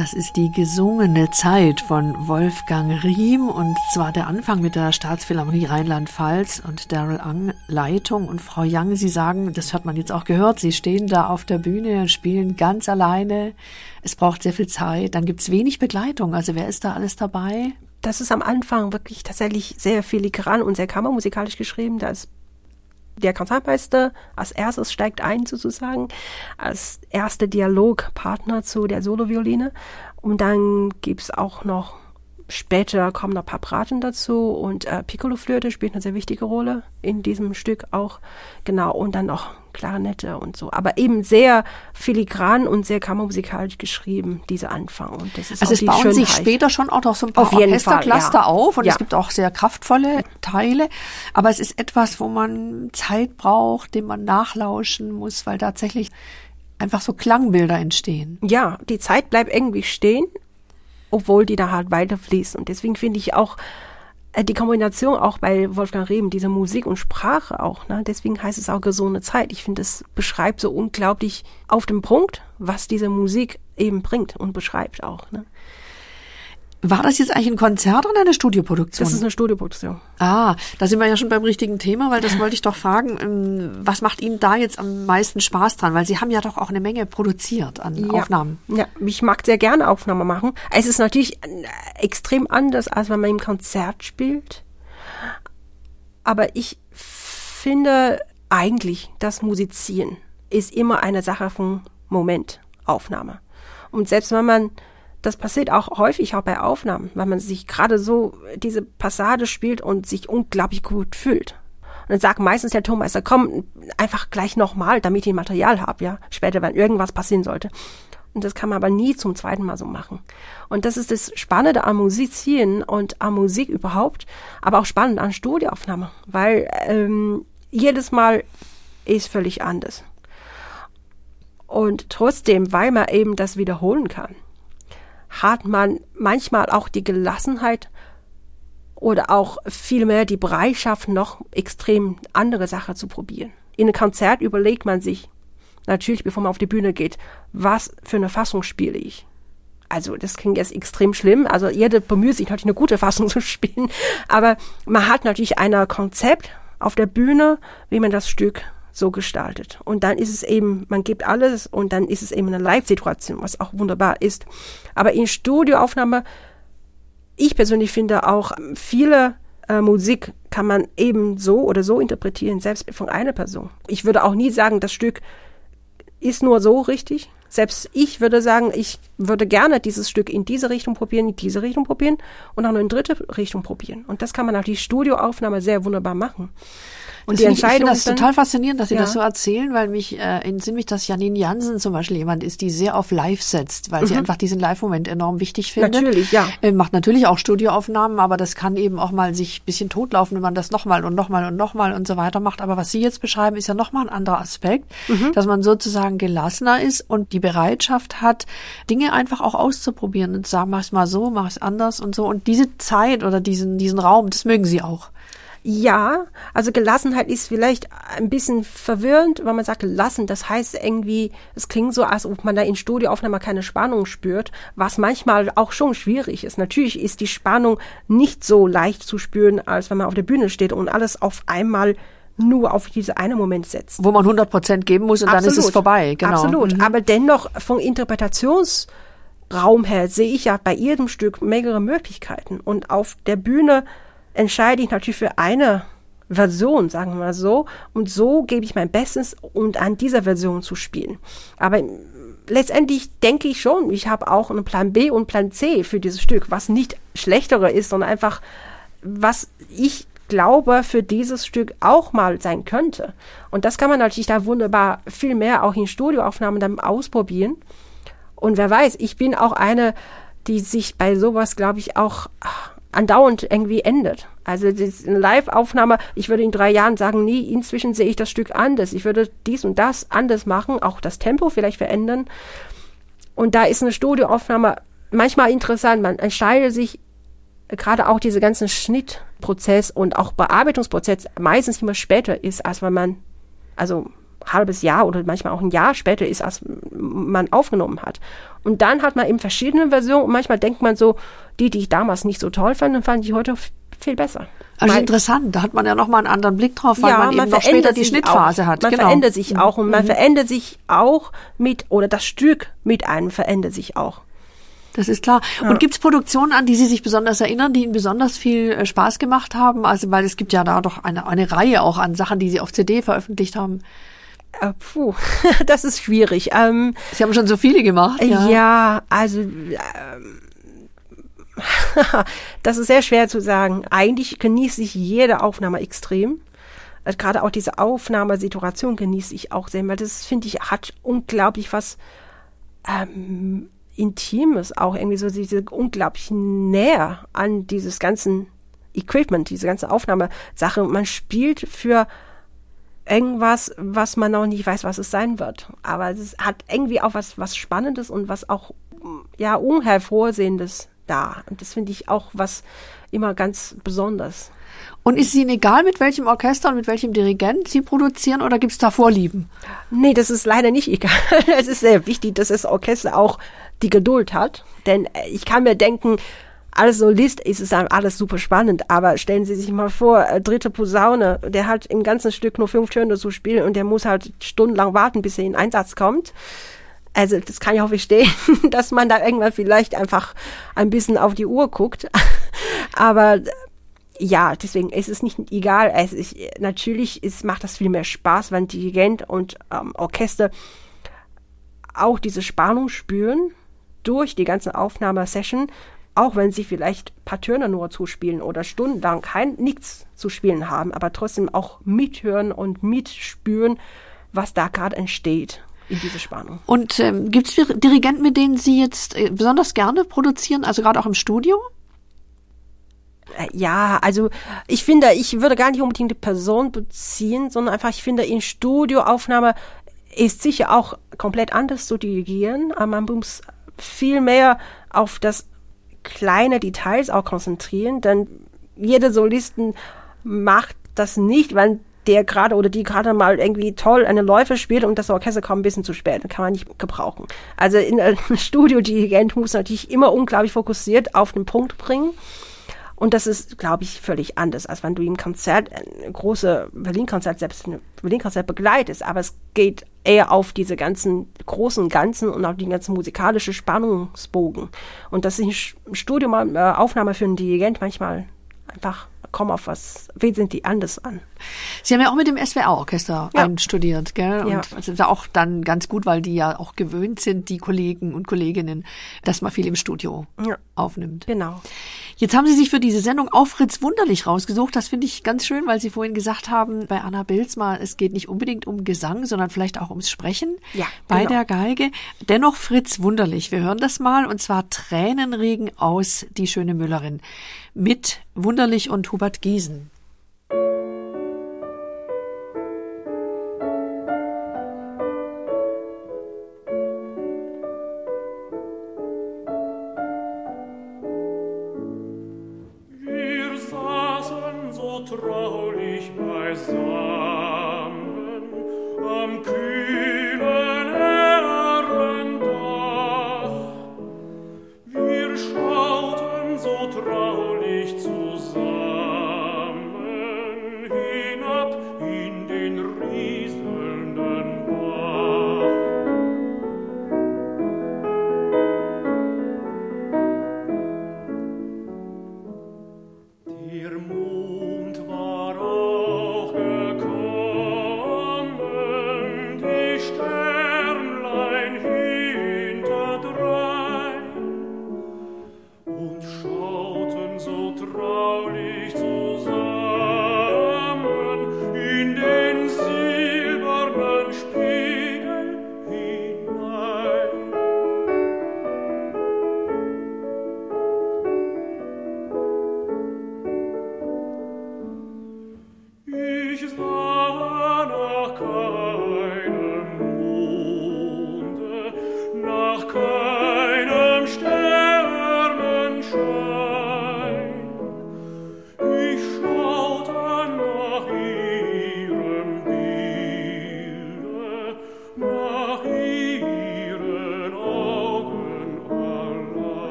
[SPEAKER 2] Das ist die gesungene Zeit von Wolfgang Riem und zwar der Anfang mit der Staatsphilharmonie Rheinland-Pfalz und Daryl Ang Leitung und Frau Young, Sie sagen, das hat man jetzt auch gehört, Sie stehen da auf der Bühne und spielen ganz alleine. Es braucht sehr viel Zeit, dann gibt's wenig Begleitung. Also wer ist da alles dabei?
[SPEAKER 3] Das ist am Anfang wirklich tatsächlich sehr filigran und sehr kammermusikalisch geschrieben. Da ist der Konzertmeister als erstes steigt ein sozusagen, als erster Dialogpartner zu der Solovioline. Und dann gibt's auch noch Später kommen noch ein paar Braten dazu und äh, Piccolo-Flöte spielt eine sehr wichtige Rolle in diesem Stück auch. Genau, und dann noch Klarinette und so. Aber eben sehr filigran und sehr kammermusikalisch geschrieben, dieser Anfang. Und
[SPEAKER 2] das ist also es bauen Schönheit. sich später schon auch noch so ein paar Orchestercluster ja. auf und ja. es gibt auch sehr kraftvolle Teile. Aber es ist etwas, wo man Zeit braucht, dem man nachlauschen muss, weil tatsächlich einfach so Klangbilder entstehen.
[SPEAKER 3] Ja, die Zeit bleibt irgendwie stehen obwohl die da halt weiterfließen. Und deswegen finde ich auch äh, die Kombination auch bei Wolfgang Reben, diese Musik und Sprache auch, ne? deswegen heißt es auch gesunde Zeit. Ich finde, es beschreibt so unglaublich auf dem Punkt, was diese Musik eben bringt und beschreibt auch. Ne?
[SPEAKER 2] War das jetzt eigentlich ein Konzert oder eine Studioproduktion?
[SPEAKER 3] Das ist eine Studioproduktion.
[SPEAKER 2] Ah, da sind wir ja schon beim richtigen Thema, weil das wollte ich doch fragen. Ähm, was macht Ihnen da jetzt am meisten Spaß dran? Weil Sie haben ja doch auch eine Menge produziert an
[SPEAKER 3] ja.
[SPEAKER 2] Aufnahmen.
[SPEAKER 3] Ja, ich mag sehr gerne Aufnahmen machen. Es ist natürlich äh, extrem anders, als wenn man im Konzert spielt. Aber ich finde eigentlich, das Musizieren ist immer eine Sache von Momentaufnahme. Und selbst wenn man das passiert auch häufig auch bei Aufnahmen, weil man sich gerade so diese Passage spielt und sich unglaublich gut fühlt. Und dann sagt meistens der Tonmeister, komm, einfach gleich nochmal, damit ich Material habe, ja, später, wenn irgendwas passieren sollte. Und das kann man aber nie zum zweiten Mal so machen. Und das ist das Spannende am Musizieren und am Musik überhaupt, aber auch spannend an Studioaufnahme, weil ähm, jedes Mal ist völlig anders. Und trotzdem, weil man eben das wiederholen kann, hat man manchmal auch die Gelassenheit oder auch vielmehr die Bereitschaft, noch extrem andere Sachen zu probieren. In einem Konzert überlegt man sich natürlich, bevor man auf die Bühne geht, was für eine Fassung spiele ich. Also das klingt jetzt extrem schlimm. Also jeder bemüht sich natürlich eine gute Fassung zu spielen, aber man hat natürlich ein Konzept auf der Bühne, wie man das Stück so gestaltet. Und dann ist es eben, man gibt alles und dann ist es eben eine Live-Situation, was auch wunderbar ist. Aber in Studioaufnahme, ich persönlich finde auch viele äh, Musik kann man eben so oder so interpretieren, selbst von einer Person. Ich würde auch nie sagen, das Stück ist nur so richtig. Selbst ich würde sagen, ich würde gerne dieses Stück in diese Richtung probieren, in diese Richtung probieren und auch noch in dritte Richtung probieren. Und das kann man natürlich Studioaufnahme sehr wunderbar machen.
[SPEAKER 2] Und das die Entscheidung. Ich finde das total faszinierend, dass Sie ja. das so erzählen, weil mich äh, entzieht mich, dass Janine Jansen zum Beispiel jemand ist, die sehr auf Live setzt, weil mhm. sie einfach diesen Live-Moment enorm wichtig findet.
[SPEAKER 3] Natürlich, ja.
[SPEAKER 2] Äh, macht natürlich auch Studioaufnahmen, aber das kann eben auch mal sich bisschen totlaufen, wenn man das nochmal und nochmal und nochmal und so weiter macht. Aber was Sie jetzt beschreiben, ist ja nochmal ein anderer Aspekt, mhm. dass man sozusagen gelassener ist und die Bereitschaft hat, Dinge einfach auch auszuprobieren und zu sagen, mach es mal so, mach es anders und so. Und diese Zeit oder diesen, diesen Raum, das mögen Sie auch.
[SPEAKER 3] Ja, also Gelassenheit ist vielleicht ein bisschen verwirrend, weil man sagt gelassen, das heißt irgendwie, es klingt so, als ob man da in Studioaufnahme keine Spannung spürt, was manchmal auch schon schwierig ist. Natürlich ist die Spannung nicht so leicht zu spüren, als wenn man auf der Bühne steht und alles auf einmal nur auf diese eine Moment setzt.
[SPEAKER 2] Wo man 100 Prozent geben muss und Absolut. dann ist es vorbei. Genau.
[SPEAKER 3] Absolut. Mhm. Aber dennoch von Interpretationsraum her sehe ich ja bei jedem Stück mehrere Möglichkeiten. Und auf der Bühne entscheide ich natürlich für eine Version, sagen wir mal so. Und so gebe ich mein Bestes, um an dieser Version zu spielen. Aber letztendlich denke ich schon, ich habe auch einen Plan B und Plan C für dieses Stück, was nicht schlechtere ist, sondern einfach, was ich glaube, für dieses Stück auch mal sein könnte. Und das kann man natürlich da wunderbar viel mehr auch in Studioaufnahmen dann ausprobieren. Und wer weiß, ich bin auch eine, die sich bei sowas, glaube ich, auch andauernd irgendwie endet. Also eine Live-Aufnahme, ich würde in drei Jahren sagen, nie, inzwischen sehe ich das Stück anders. Ich würde dies und das anders machen, auch das Tempo vielleicht verändern. Und da ist eine Studioaufnahme manchmal interessant. Man entscheidet sich gerade auch diese ganzen Schnittprozess und auch Bearbeitungsprozess meistens immer später ist, als wenn man, also halbes Jahr oder manchmal auch ein Jahr später ist, als man aufgenommen hat. Und dann hat man eben verschiedene Versionen und manchmal denkt man so, die, die ich damals nicht so toll fand, fand ich heute viel besser.
[SPEAKER 2] Also weil, interessant, da hat man ja nochmal einen anderen Blick drauf, weil ja, man, man eben noch später die Schnittphase
[SPEAKER 3] auch.
[SPEAKER 2] hat.
[SPEAKER 3] Man genau. verändert sich auch und man mhm. verändert sich auch mit, oder das Stück mit einem verändert sich auch.
[SPEAKER 2] Das ist klar. Ja. Und gibt es Produktionen, an die Sie sich besonders erinnern, die Ihnen besonders viel äh, Spaß gemacht haben? Also, weil es gibt ja da doch eine, eine Reihe auch an Sachen, die Sie auf CD veröffentlicht haben.
[SPEAKER 3] Äh, puh, das ist schwierig. Ähm,
[SPEAKER 2] Sie haben schon so viele gemacht.
[SPEAKER 3] Ja, ja also ähm, das ist sehr schwer zu sagen. Eigentlich genieße ich jede Aufnahme extrem. Also gerade auch diese Aufnahmesituation genieße ich auch sehr, weil das finde ich hat unglaublich was ähm, Intimes, auch irgendwie so diese unglaublich Nähe an dieses ganzen Equipment, diese ganze Aufnahmesache. Man spielt für irgendwas, was man noch nicht weiß, was es sein wird. Aber es hat irgendwie auch was, was Spannendes und was auch, ja, Unhervorsehendes da. Und das finde ich auch was immer ganz besonders.
[SPEAKER 2] Und ist es Ihnen egal, mit welchem Orchester und mit welchem Dirigent Sie produzieren oder gibt es da Vorlieben?
[SPEAKER 3] Nee, das ist leider nicht egal. Es ist sehr wichtig, dass das Orchester auch die Geduld hat. Denn ich kann mir denken, als Solist ist es alles super spannend, aber stellen Sie sich mal vor, äh, dritte Posaune, der hat im ganzen Stück nur fünf Töne zu spielen und der muss halt stundenlang warten, bis er in Einsatz kommt. Also das kann ich auch verstehen, dass man da irgendwann vielleicht einfach ein bisschen auf die Uhr guckt. aber ja, deswegen ist es nicht egal. Es ist, natürlich ist, macht das viel mehr Spaß, wenn Dirigent und ähm, Orchester auch diese Spannung spüren durch die ganze Aufnahmesession, auch wenn sie vielleicht paar Töne nur zuspielen oder stundenlang kein nichts zu spielen haben, aber trotzdem auch mithören und mitspüren, was da gerade entsteht in diese Spannung.
[SPEAKER 2] Und ähm, gibt es Dirigenten, mit denen Sie jetzt äh, besonders gerne produzieren, also gerade auch im Studio?
[SPEAKER 3] Äh, ja, also ich finde, ich würde gar nicht unbedingt die Person beziehen, sondern einfach, ich finde, in Studioaufnahme ist sicher auch komplett anders zu dirigieren, aber man muss viel mehr auf das kleine Details auch konzentrieren, denn jeder Solisten macht das nicht, weil der gerade oder die gerade mal irgendwie toll eine Läufe spielt und das Orchester kommt ein bisschen zu spät. Kann man nicht gebrauchen. Also in einem Studio Dirigent muss natürlich immer unglaublich fokussiert auf den Punkt bringen. Und das ist, glaube ich, völlig anders, als wenn du im Konzert, ein große Berlin-Konzert, selbst ein Berlin-Konzert begleitest. Aber es geht eher auf diese ganzen großen Ganzen und auf die ganzen musikalische Spannungsbogen. Und das ist im Studium, äh, Aufnahme für einen Dirigent manchmal einfach kommen auf was wesentlich anders an.
[SPEAKER 2] Sie haben ja auch mit dem SWR-Orchester ja. einstudiert, gell? Und ja. das ist ja auch dann ganz gut, weil die ja auch gewöhnt sind, die Kollegen und Kolleginnen, dass man viel im Studio ja. aufnimmt.
[SPEAKER 3] Genau.
[SPEAKER 2] Jetzt haben Sie sich für diese Sendung auch Fritz Wunderlich rausgesucht. Das finde ich ganz schön, weil Sie vorhin gesagt haben, bei Anna Bilzma, es geht nicht unbedingt um Gesang, sondern vielleicht auch ums Sprechen
[SPEAKER 3] ja,
[SPEAKER 2] bei
[SPEAKER 3] genau.
[SPEAKER 2] der Geige. Dennoch Fritz Wunderlich. Wir hören das mal und zwar Tränenregen aus Die schöne Müllerin mit Wunderlich und Hubert Giesen.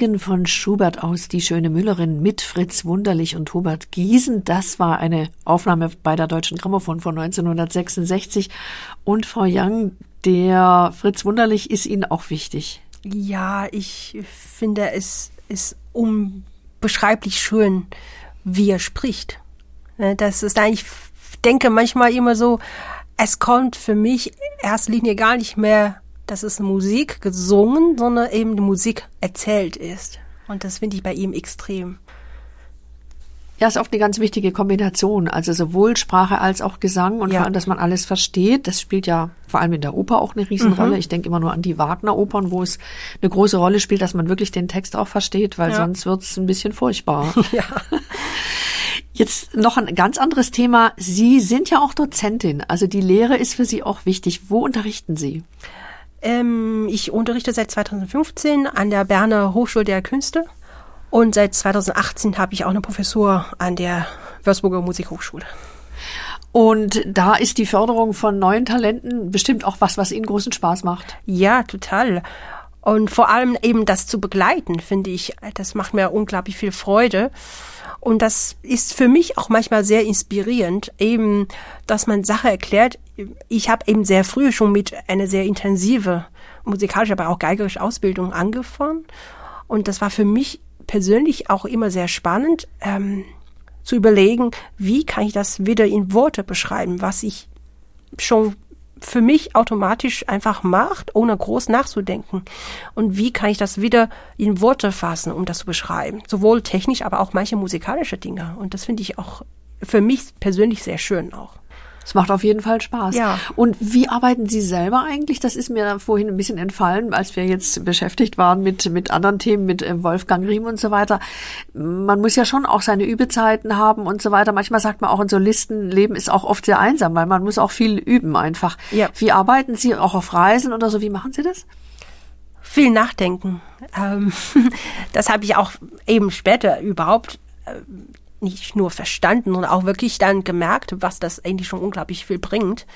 [SPEAKER 2] Tränenregen von Schubert aus Die schöne Müllerin mit Fritz Wunderlich und Hubert Giesen. Das war eine Aufnahme bei der Deutschen Grammophon von 1966. Und Frau Young, der Fritz Wunderlich ist Ihnen auch wichtig.
[SPEAKER 3] Ja, ich finde es ist unbeschreiblich schön, wie er spricht. Ne, das ist eigentlich, ich denke manchmal immer so, es kommt für mich erst Linie gar nicht mehr dass es Musik gesungen, sondern eben die Musik erzählt ist. Und das finde ich bei ihm extrem.
[SPEAKER 2] Ja, ist oft eine ganz wichtige Kombination. Also sowohl Sprache als auch Gesang und ja. vor allem, dass man alles versteht. Das spielt ja vor allem in der Oper auch eine Riesenrolle. Mhm. Ich denke immer nur an die Wagner-Opern, wo es eine große Rolle spielt, dass man wirklich den Text auch versteht, weil ja. sonst wird es ein bisschen furchtbar. Ja. Jetzt noch ein ganz anderes Thema. Sie sind ja auch Dozentin. Also die Lehre ist für Sie auch wichtig. Wo unterrichten Sie?
[SPEAKER 3] Ähm, ich unterrichte seit 2015 an der Berner Hochschule der Künste und seit 2018 habe ich auch eine Professur an der Würzburger Musikhochschule.
[SPEAKER 2] Und da ist die Förderung von neuen Talenten bestimmt auch was, was Ihnen großen Spaß macht.
[SPEAKER 3] Ja, total. Und vor allem eben das zu begleiten, finde ich, das macht mir unglaublich viel Freude. Und das ist für mich auch manchmal sehr inspirierend, eben, dass man Sache erklärt. Ich habe eben sehr früh schon mit einer sehr intensive musikalische, aber auch geigerische Ausbildung angefangen. Und das war für mich persönlich auch immer sehr spannend, ähm, zu überlegen, wie kann ich das wieder in Worte beschreiben, was ich schon für mich automatisch einfach macht, ohne groß nachzudenken. Und wie kann ich das wieder in Worte fassen, um das zu beschreiben? Sowohl technisch, aber auch manche musikalische Dinge. Und das finde ich auch für mich persönlich sehr schön auch.
[SPEAKER 2] Es macht auf jeden Fall Spaß. Ja. Und wie arbeiten Sie selber eigentlich? Das ist mir vorhin ein bisschen entfallen, als wir jetzt beschäftigt waren mit, mit anderen Themen, mit äh, Wolfgang Riem und so weiter. Man muss ja schon auch seine Übezeiten haben und so weiter. Manchmal sagt man auch in Solistenleben ist auch oft sehr einsam, weil man muss auch viel üben einfach. Ja. Wie arbeiten Sie auch auf Reisen oder so? Wie machen Sie das?
[SPEAKER 3] Viel nachdenken. Ähm, das habe ich auch eben später überhaupt äh, nicht nur verstanden, sondern auch wirklich dann gemerkt, was das eigentlich schon unglaublich viel bringt.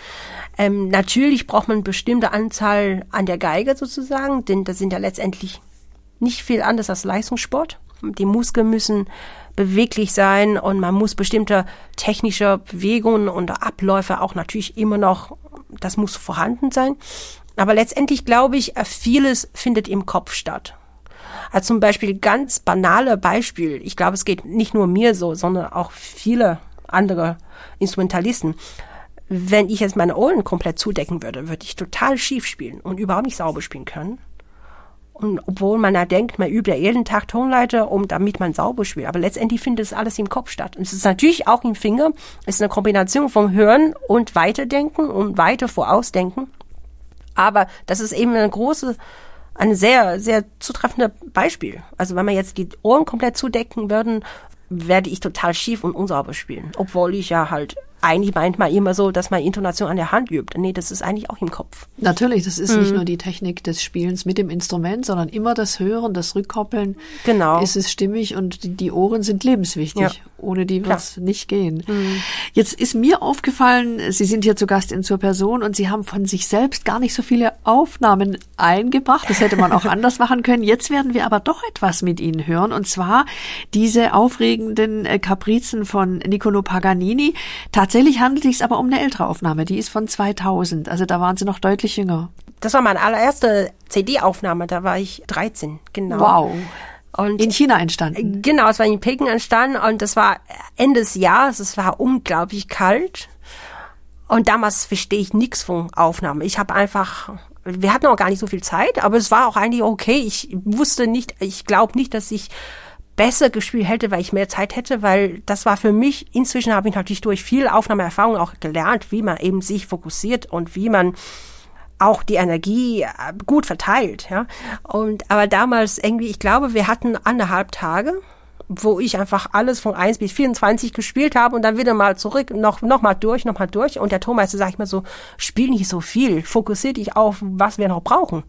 [SPEAKER 3] Ähm, natürlich braucht man eine bestimmte Anzahl an der Geige sozusagen, denn das sind ja letztendlich nicht viel anders als Leistungssport. Die Muskeln müssen beweglich sein und man muss bestimmte technische Bewegungen und Abläufe auch natürlich immer noch, das muss vorhanden sein. Aber letztendlich glaube ich, vieles findet im Kopf statt. Also zum Beispiel ganz banale Beispiel. Ich glaube, es geht nicht nur mir so, sondern auch viele andere Instrumentalisten. Wenn ich jetzt meine Ohren komplett zudecken würde, würde ich total schief spielen und überhaupt nicht sauber spielen können. Und obwohl man da denkt, man übt ja jeden Tag Tonleiter, um damit man sauber spielt. Aber letztendlich findet es alles im Kopf statt. Und es ist natürlich auch im Finger. Es ist eine Kombination vom Hören und Weiterdenken und weiter vorausdenken. Aber das ist eben eine große ein sehr, sehr zutreffender Beispiel. Also wenn wir jetzt die Ohren komplett zudecken würden, werde ich total schief und unsauber spielen. Obwohl ich ja halt eigentlich meint man immer so, dass man Intonation an der Hand übt. Nee, das ist eigentlich auch im Kopf.
[SPEAKER 2] Natürlich, das ist mhm. nicht nur die Technik des Spielens mit dem Instrument, sondern immer das Hören, das Rückkoppeln. Genau. Ist es stimmig und die, die Ohren sind lebenswichtig. Ja. Ohne die wird es nicht gehen. Mhm. Jetzt ist mir aufgefallen, Sie sind hier zu Gast in zur Person und Sie haben von sich selbst gar nicht so viele Aufnahmen eingebracht. Das hätte man auch anders machen können. Jetzt werden wir aber doch etwas mit Ihnen hören und zwar diese aufregenden äh, Kaprizen von Niccolo Paganini. Tatsächlich Tatsächlich handelt es sich aber um eine ältere Aufnahme, die ist von 2000, also da waren sie noch deutlich jünger.
[SPEAKER 3] Das war meine allererste CD-Aufnahme, da war ich 13, genau.
[SPEAKER 2] Wow. Und in China entstanden.
[SPEAKER 3] Genau, es war in Peking entstanden und das war Ende des Jahres, es war unglaublich kalt. Und damals verstehe ich nichts von Aufnahme. Ich habe einfach, wir hatten auch gar nicht so viel Zeit, aber es war auch eigentlich okay. Ich wusste nicht, ich glaube nicht, dass ich besser gespielt hätte, weil ich mehr Zeit hätte, weil das war für mich, inzwischen habe ich natürlich durch viel Aufnahmeerfahrung auch gelernt, wie man eben sich fokussiert und wie man auch die Energie äh, gut verteilt, ja. Und, aber damals irgendwie, ich glaube, wir hatten anderthalb Tage, wo ich einfach alles von 1 bis 24 gespielt habe und dann wieder mal zurück, noch, noch mal durch, noch mal durch. Und der Tonmeister sagt mir so, spiel nicht so viel, fokussier dich auf, was wir noch brauchen.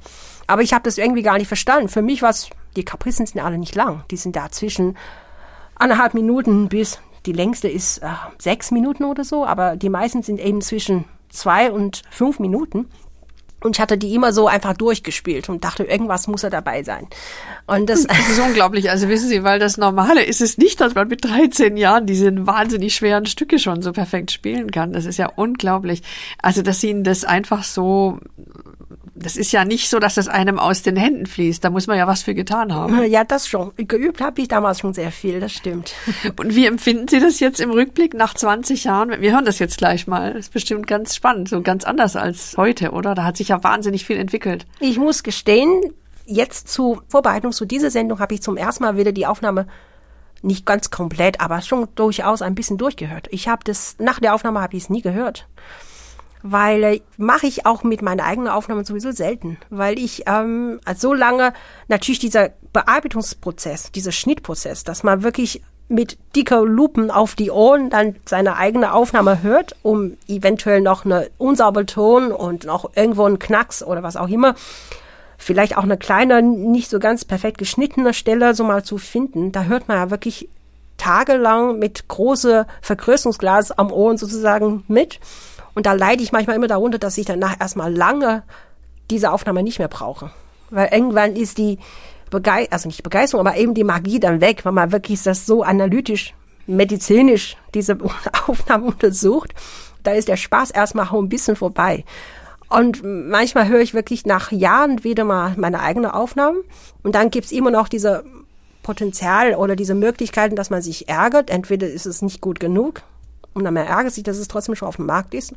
[SPEAKER 3] Aber ich habe das irgendwie gar nicht verstanden. Für mich war es, die Kapricen sind alle nicht lang. Die sind da zwischen anderthalb Minuten bis, die längste ist äh, sechs Minuten oder so, aber die meisten sind eben zwischen zwei und fünf Minuten. Und ich hatte die immer so einfach durchgespielt und dachte, irgendwas muss er dabei sein.
[SPEAKER 2] Und das, das ist unglaublich. Also wissen Sie, weil das Normale ist es nicht, dass man mit 13 Jahren diese wahnsinnig schweren Stücke schon so perfekt spielen kann. Das ist ja unglaublich. Also, dass Ihnen das einfach so das ist ja nicht so, dass das einem aus den Händen fließt. Da muss man ja was für getan haben.
[SPEAKER 3] Ja, das schon. Geübt habe ich damals schon sehr viel, das stimmt.
[SPEAKER 2] Und wie empfinden Sie das jetzt im Rückblick nach 20 Jahren? Wir hören das jetzt gleich mal. Das ist bestimmt ganz spannend, so ganz anders als heute, oder? Da hat sich ja wahnsinnig viel entwickelt.
[SPEAKER 3] Ich muss gestehen, jetzt zur Vorbereitung zu dieser Sendung habe ich zum ersten Mal wieder die Aufnahme nicht ganz komplett, aber schon durchaus ein bisschen durchgehört. Ich habe das nach der Aufnahme habe ich es nie gehört weil äh, mache ich auch mit meinen eigenen Aufnahmen sowieso selten, weil ich ähm, so lange natürlich dieser Bearbeitungsprozess, dieser Schnittprozess, dass man wirklich mit dicker Lupen auf die Ohren dann seine eigene Aufnahme hört, um eventuell noch eine unsaubere Ton und noch irgendwo einen Knacks oder was auch immer, vielleicht auch eine kleine, nicht so ganz perfekt geschnittene Stelle so mal zu finden. Da hört man ja wirklich tagelang mit große Vergrößerungsglas am Ohren sozusagen mit. Und da leide ich manchmal immer darunter, dass ich danach erstmal lange diese Aufnahme nicht mehr brauche. Weil irgendwann ist die Begeisterung, also nicht Begeisterung, aber eben die Magie dann weg, weil man wirklich das so analytisch, medizinisch diese Aufnahme untersucht. Da ist der Spaß erstmal auch ein bisschen vorbei. Und manchmal höre ich wirklich nach Jahren wieder mal meine eigene Aufnahmen. Und dann gibt's immer noch diese Potenzial oder diese Möglichkeiten, dass man sich ärgert. Entweder ist es nicht gut genug und dann man ärgert sich, dass es trotzdem schon auf dem Markt ist.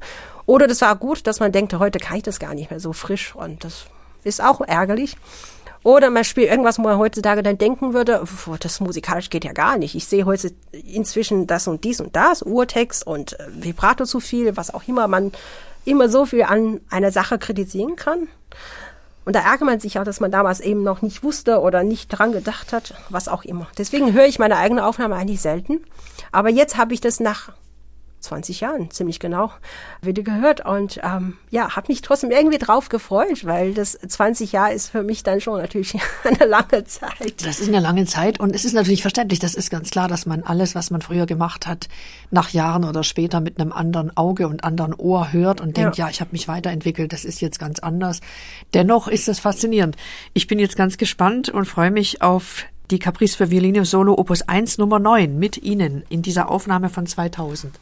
[SPEAKER 3] Oder das war gut, dass man denkt, heute kann ich das gar nicht mehr so frisch und das ist auch ärgerlich. Oder man spielt irgendwas, wo man heutzutage dann denken würde, das musikalisch geht ja gar nicht. Ich sehe heute inzwischen das und dies und das, Urtext und äh, Vibrato zu viel, was auch immer man immer so viel an einer Sache kritisieren kann. Und da ärgert man sich auch, dass man damals eben noch nicht wusste oder nicht dran gedacht hat, was auch immer. Deswegen höre ich meine eigene Aufnahme eigentlich selten. Aber jetzt habe ich das nach 20 Jahren, ziemlich genau, wieder gehört. Und ähm, ja, habe mich trotzdem irgendwie drauf gefreut, weil das 20 Jahre ist für mich dann schon natürlich eine lange Zeit.
[SPEAKER 2] Das ist eine lange Zeit und es ist natürlich verständlich, das ist ganz klar, dass man alles, was man früher gemacht hat, nach Jahren oder später mit einem anderen Auge und anderen Ohr hört und denkt, ja, ja ich habe mich weiterentwickelt, das ist jetzt ganz anders. Dennoch ist es faszinierend. Ich bin jetzt ganz gespannt und freue mich auf die Caprice für Violine Solo Opus 1 Nummer 9 mit Ihnen in dieser Aufnahme von 2000.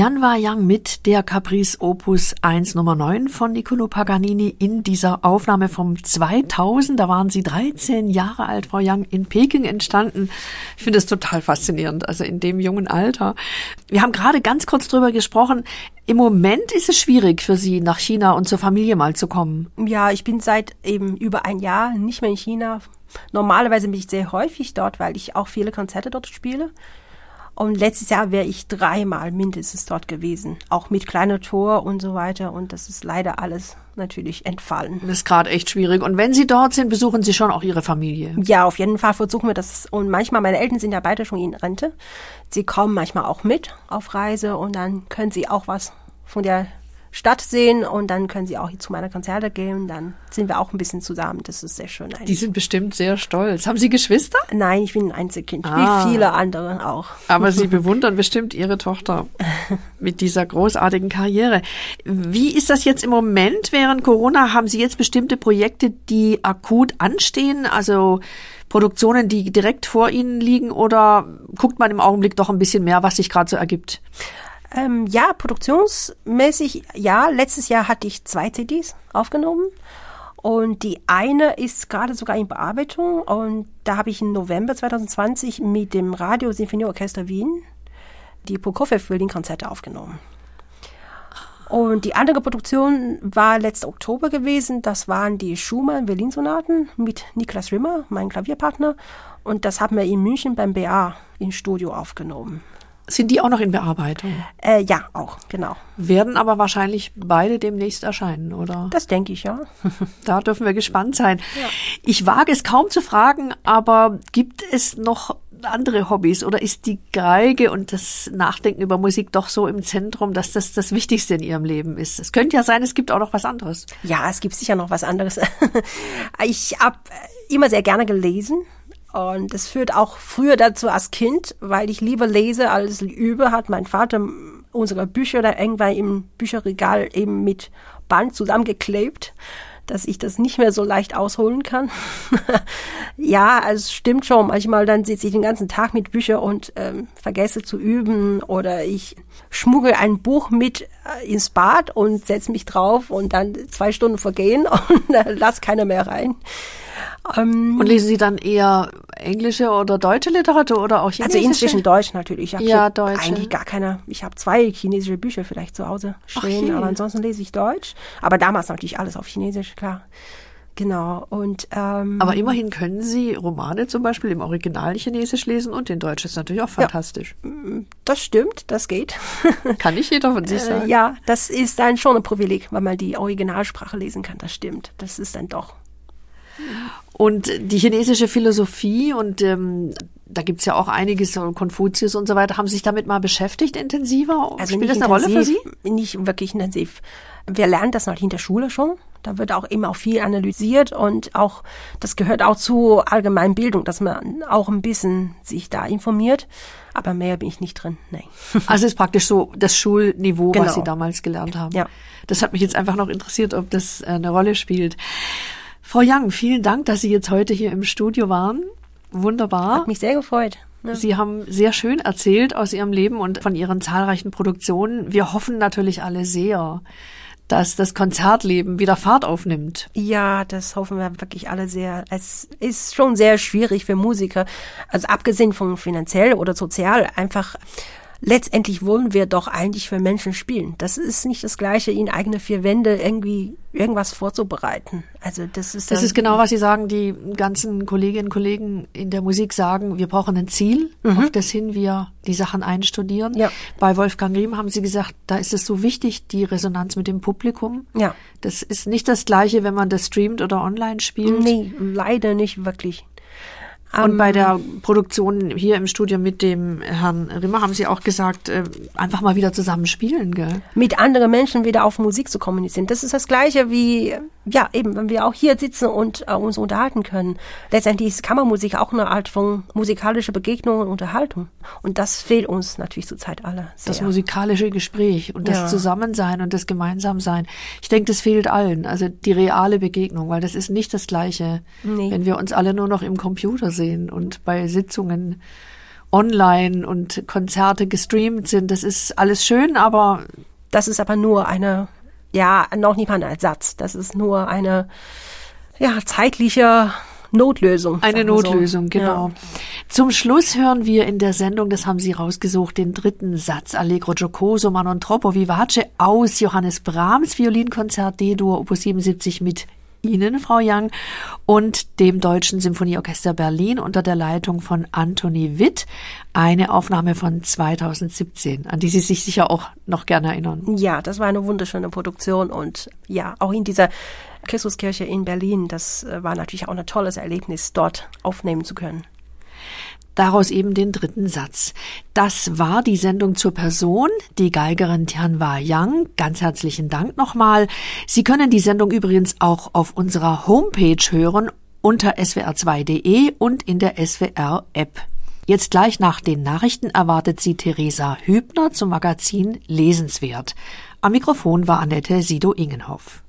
[SPEAKER 2] Tianwa Yang mit der Caprice Opus 1 Nummer 9 von Niccolo Paganini in dieser Aufnahme vom 2000. Da waren Sie 13 Jahre alt, Frau Yang, in Peking entstanden. Ich finde es total faszinierend, also in dem jungen Alter. Wir haben gerade ganz kurz drüber gesprochen. Im Moment ist es schwierig für Sie, nach China und zur Familie mal zu kommen.
[SPEAKER 3] Ja, ich bin seit eben über ein Jahr nicht mehr in China. Normalerweise bin ich sehr häufig dort, weil ich auch viele Konzerte dort spiele. Und letztes Jahr wäre ich dreimal mindestens dort gewesen, auch mit kleiner Tour und so weiter. Und das ist leider alles natürlich entfallen.
[SPEAKER 2] Das ist gerade echt schwierig. Und wenn Sie dort sind, besuchen Sie schon auch Ihre Familie?
[SPEAKER 3] Ja, auf jeden Fall versuchen wir das. Und manchmal, meine Eltern sind ja beide schon in Rente. Sie kommen manchmal auch mit auf Reise und dann können sie auch was von der Stadt sehen und dann können sie auch zu meiner Konzerte gehen. Dann sind wir auch ein bisschen zusammen. Das ist sehr schön. Eigentlich.
[SPEAKER 2] Die sind bestimmt sehr stolz. Haben Sie Geschwister?
[SPEAKER 3] Nein, ich bin ein Einzelkind, ah. wie viele andere auch.
[SPEAKER 2] Aber Sie bewundern bestimmt Ihre Tochter mit dieser großartigen Karriere. Wie ist das jetzt im Moment während Corona? Haben Sie jetzt bestimmte Projekte, die akut anstehen? Also Produktionen, die direkt vor Ihnen liegen oder guckt man im Augenblick doch ein bisschen mehr, was sich gerade so ergibt?
[SPEAKER 3] Ähm, ja, produktionsmäßig, ja. Letztes Jahr hatte ich zwei CDs aufgenommen. Und die eine ist gerade sogar in Bearbeitung. Und da habe ich im November 2020 mit dem Radio Sinfonieorchester Wien die Prokofiev-Violin-Konzerte aufgenommen. Und die andere Produktion war letzten Oktober gewesen. Das waren die Schumann-Violinsonaten mit Niklas Rimmer, mein Klavierpartner. Und das haben wir in München beim BA im Studio aufgenommen.
[SPEAKER 2] Sind die auch noch in Bearbeitung?
[SPEAKER 3] Äh, ja, auch, genau.
[SPEAKER 2] Werden aber wahrscheinlich beide demnächst erscheinen, oder?
[SPEAKER 3] Das denke ich, ja.
[SPEAKER 2] da dürfen wir gespannt sein. Ja. Ich wage es kaum zu fragen, aber gibt es noch andere Hobbys oder ist die Geige und das Nachdenken über Musik doch so im Zentrum, dass das das Wichtigste in Ihrem Leben ist? Es könnte ja sein, es gibt auch noch was anderes.
[SPEAKER 3] Ja, es gibt sicher noch was anderes. ich habe immer sehr gerne gelesen und das führt auch früher dazu als Kind, weil ich lieber lese als übe, hat mein Vater unsere Bücher da irgendwann im Bücherregal eben mit Band zusammengeklebt, dass ich das nicht mehr so leicht ausholen kann. ja, also es stimmt schon. Manchmal dann sitze ich den ganzen Tag mit Büchern und ähm, vergesse zu üben oder ich schmuggel ein Buch mit äh, ins Bad und setze mich drauf und dann zwei Stunden vergehen und äh, lass keiner mehr rein.
[SPEAKER 2] Ähm, und lesen Sie dann eher englische oder deutsche Literatur oder auch chinesische?
[SPEAKER 3] Also inzwischen Deutsch natürlich.
[SPEAKER 2] Ich ja, Deutsch.
[SPEAKER 3] Eigentlich gar keine. Ich habe zwei chinesische Bücher vielleicht zu Hause stehen, aber ansonsten lese ich Deutsch. Aber damals natürlich alles auf Chinesisch, klar. Genau. Und ähm,
[SPEAKER 2] aber immerhin können Sie Romane zum Beispiel im Original Chinesisch lesen und in Deutsch ist natürlich auch fantastisch. Ja,
[SPEAKER 3] mm, das stimmt, das geht.
[SPEAKER 2] kann nicht jeder von sich äh, sagen.
[SPEAKER 3] Äh, ja, das ist dann schon ein Privileg, weil man die Originalsprache lesen kann. Das stimmt. Das ist dann doch
[SPEAKER 2] und die chinesische Philosophie und ähm, da gibt's ja auch einiges, Konfuzius und so weiter, haben Sie sich damit mal beschäftigt intensiver?
[SPEAKER 3] Also Spielt das eine Rolle für Sie? Nicht wirklich intensiv. Wir lernen das halt in der Schule schon. Da wird auch immer auch viel analysiert und auch, das gehört auch zu allgemeinen Bildung, dass man auch ein bisschen sich da informiert. Aber mehr bin ich nicht drin, nein.
[SPEAKER 2] Also ist praktisch so das Schulniveau, genau. was Sie damals gelernt haben. Ja. Das hat mich jetzt einfach noch interessiert, ob das äh, eine Rolle spielt. Frau Young, vielen Dank, dass Sie jetzt heute hier im Studio waren. Wunderbar.
[SPEAKER 3] Hat mich sehr gefreut.
[SPEAKER 2] Ja. Sie haben sehr schön erzählt aus Ihrem Leben und von Ihren zahlreichen Produktionen. Wir hoffen natürlich alle sehr, dass das Konzertleben wieder Fahrt aufnimmt.
[SPEAKER 3] Ja, das hoffen wir wirklich alle sehr. Es ist schon sehr schwierig für Musiker, also abgesehen von finanziell oder sozial, einfach letztendlich wollen wir doch eigentlich für Menschen spielen. Das ist nicht das Gleiche, in eigene vier Wände irgendwie irgendwas vorzubereiten. Also das ist
[SPEAKER 2] das ist genau was Sie sagen. Die ganzen Kolleginnen und Kollegen in der Musik sagen, wir brauchen ein Ziel, mhm. auf das hin wir die Sachen einstudieren. Ja. Bei Wolfgang Riem haben Sie gesagt, da ist es so wichtig, die Resonanz mit dem Publikum. Ja. Das ist nicht das Gleiche, wenn man das streamt oder online spielt.
[SPEAKER 3] Nee, leider nicht wirklich.
[SPEAKER 2] Und bei der Produktion hier im Studio mit dem Herrn Rimmer haben Sie auch gesagt, äh, einfach mal wieder zusammen spielen, gell?
[SPEAKER 3] Mit anderen Menschen wieder auf Musik zu kommunizieren. Das ist das Gleiche wie, ja, eben, wenn wir auch hier sitzen und äh, uns unterhalten können. Letztendlich ist Kammermusik auch eine Art von musikalischer Begegnung und Unterhaltung. Und das fehlt uns natürlich zurzeit alle.
[SPEAKER 2] Sehr. Das musikalische Gespräch und das ja. Zusammensein und das Gemeinsamsein. Ich denke, das fehlt allen. Also die reale Begegnung, weil das ist nicht das Gleiche, nee. wenn wir uns alle nur noch im Computer sehen und bei Sitzungen online und Konzerte gestreamt sind. Das ist alles schön, aber
[SPEAKER 3] das ist aber nur eine, ja, noch nicht mal ein Ersatz. Das ist nur eine, ja, zeitliche Notlösung.
[SPEAKER 2] Eine Notlösung, so. genau. Ja. Zum Schluss hören wir in der Sendung, das haben Sie rausgesucht, den dritten Satz Allegro giocoso man non troppo vivace aus Johannes Brahms Violinkonzert D-Dur Opus 77 mit Ihnen, Frau Young, und dem Deutschen Symphonieorchester Berlin unter der Leitung von Anthony Witt. Eine Aufnahme von 2017, an die Sie sich sicher auch noch gerne erinnern.
[SPEAKER 3] Ja, das war eine wunderschöne Produktion und ja, auch in dieser Christuskirche in Berlin, das äh, war natürlich auch ein tolles Erlebnis, dort aufnehmen zu können.
[SPEAKER 2] Daraus eben den dritten Satz. Das war die Sendung zur Person, die Geigerin Tianhua Yang. Ganz herzlichen Dank nochmal. Sie können die Sendung übrigens auch auf unserer Homepage hören unter swr2.de und in der SWR-App. Jetzt gleich nach den Nachrichten erwartet sie Theresa Hübner zum Magazin Lesenswert. Am Mikrofon war Annette Sido-Ingenhoff.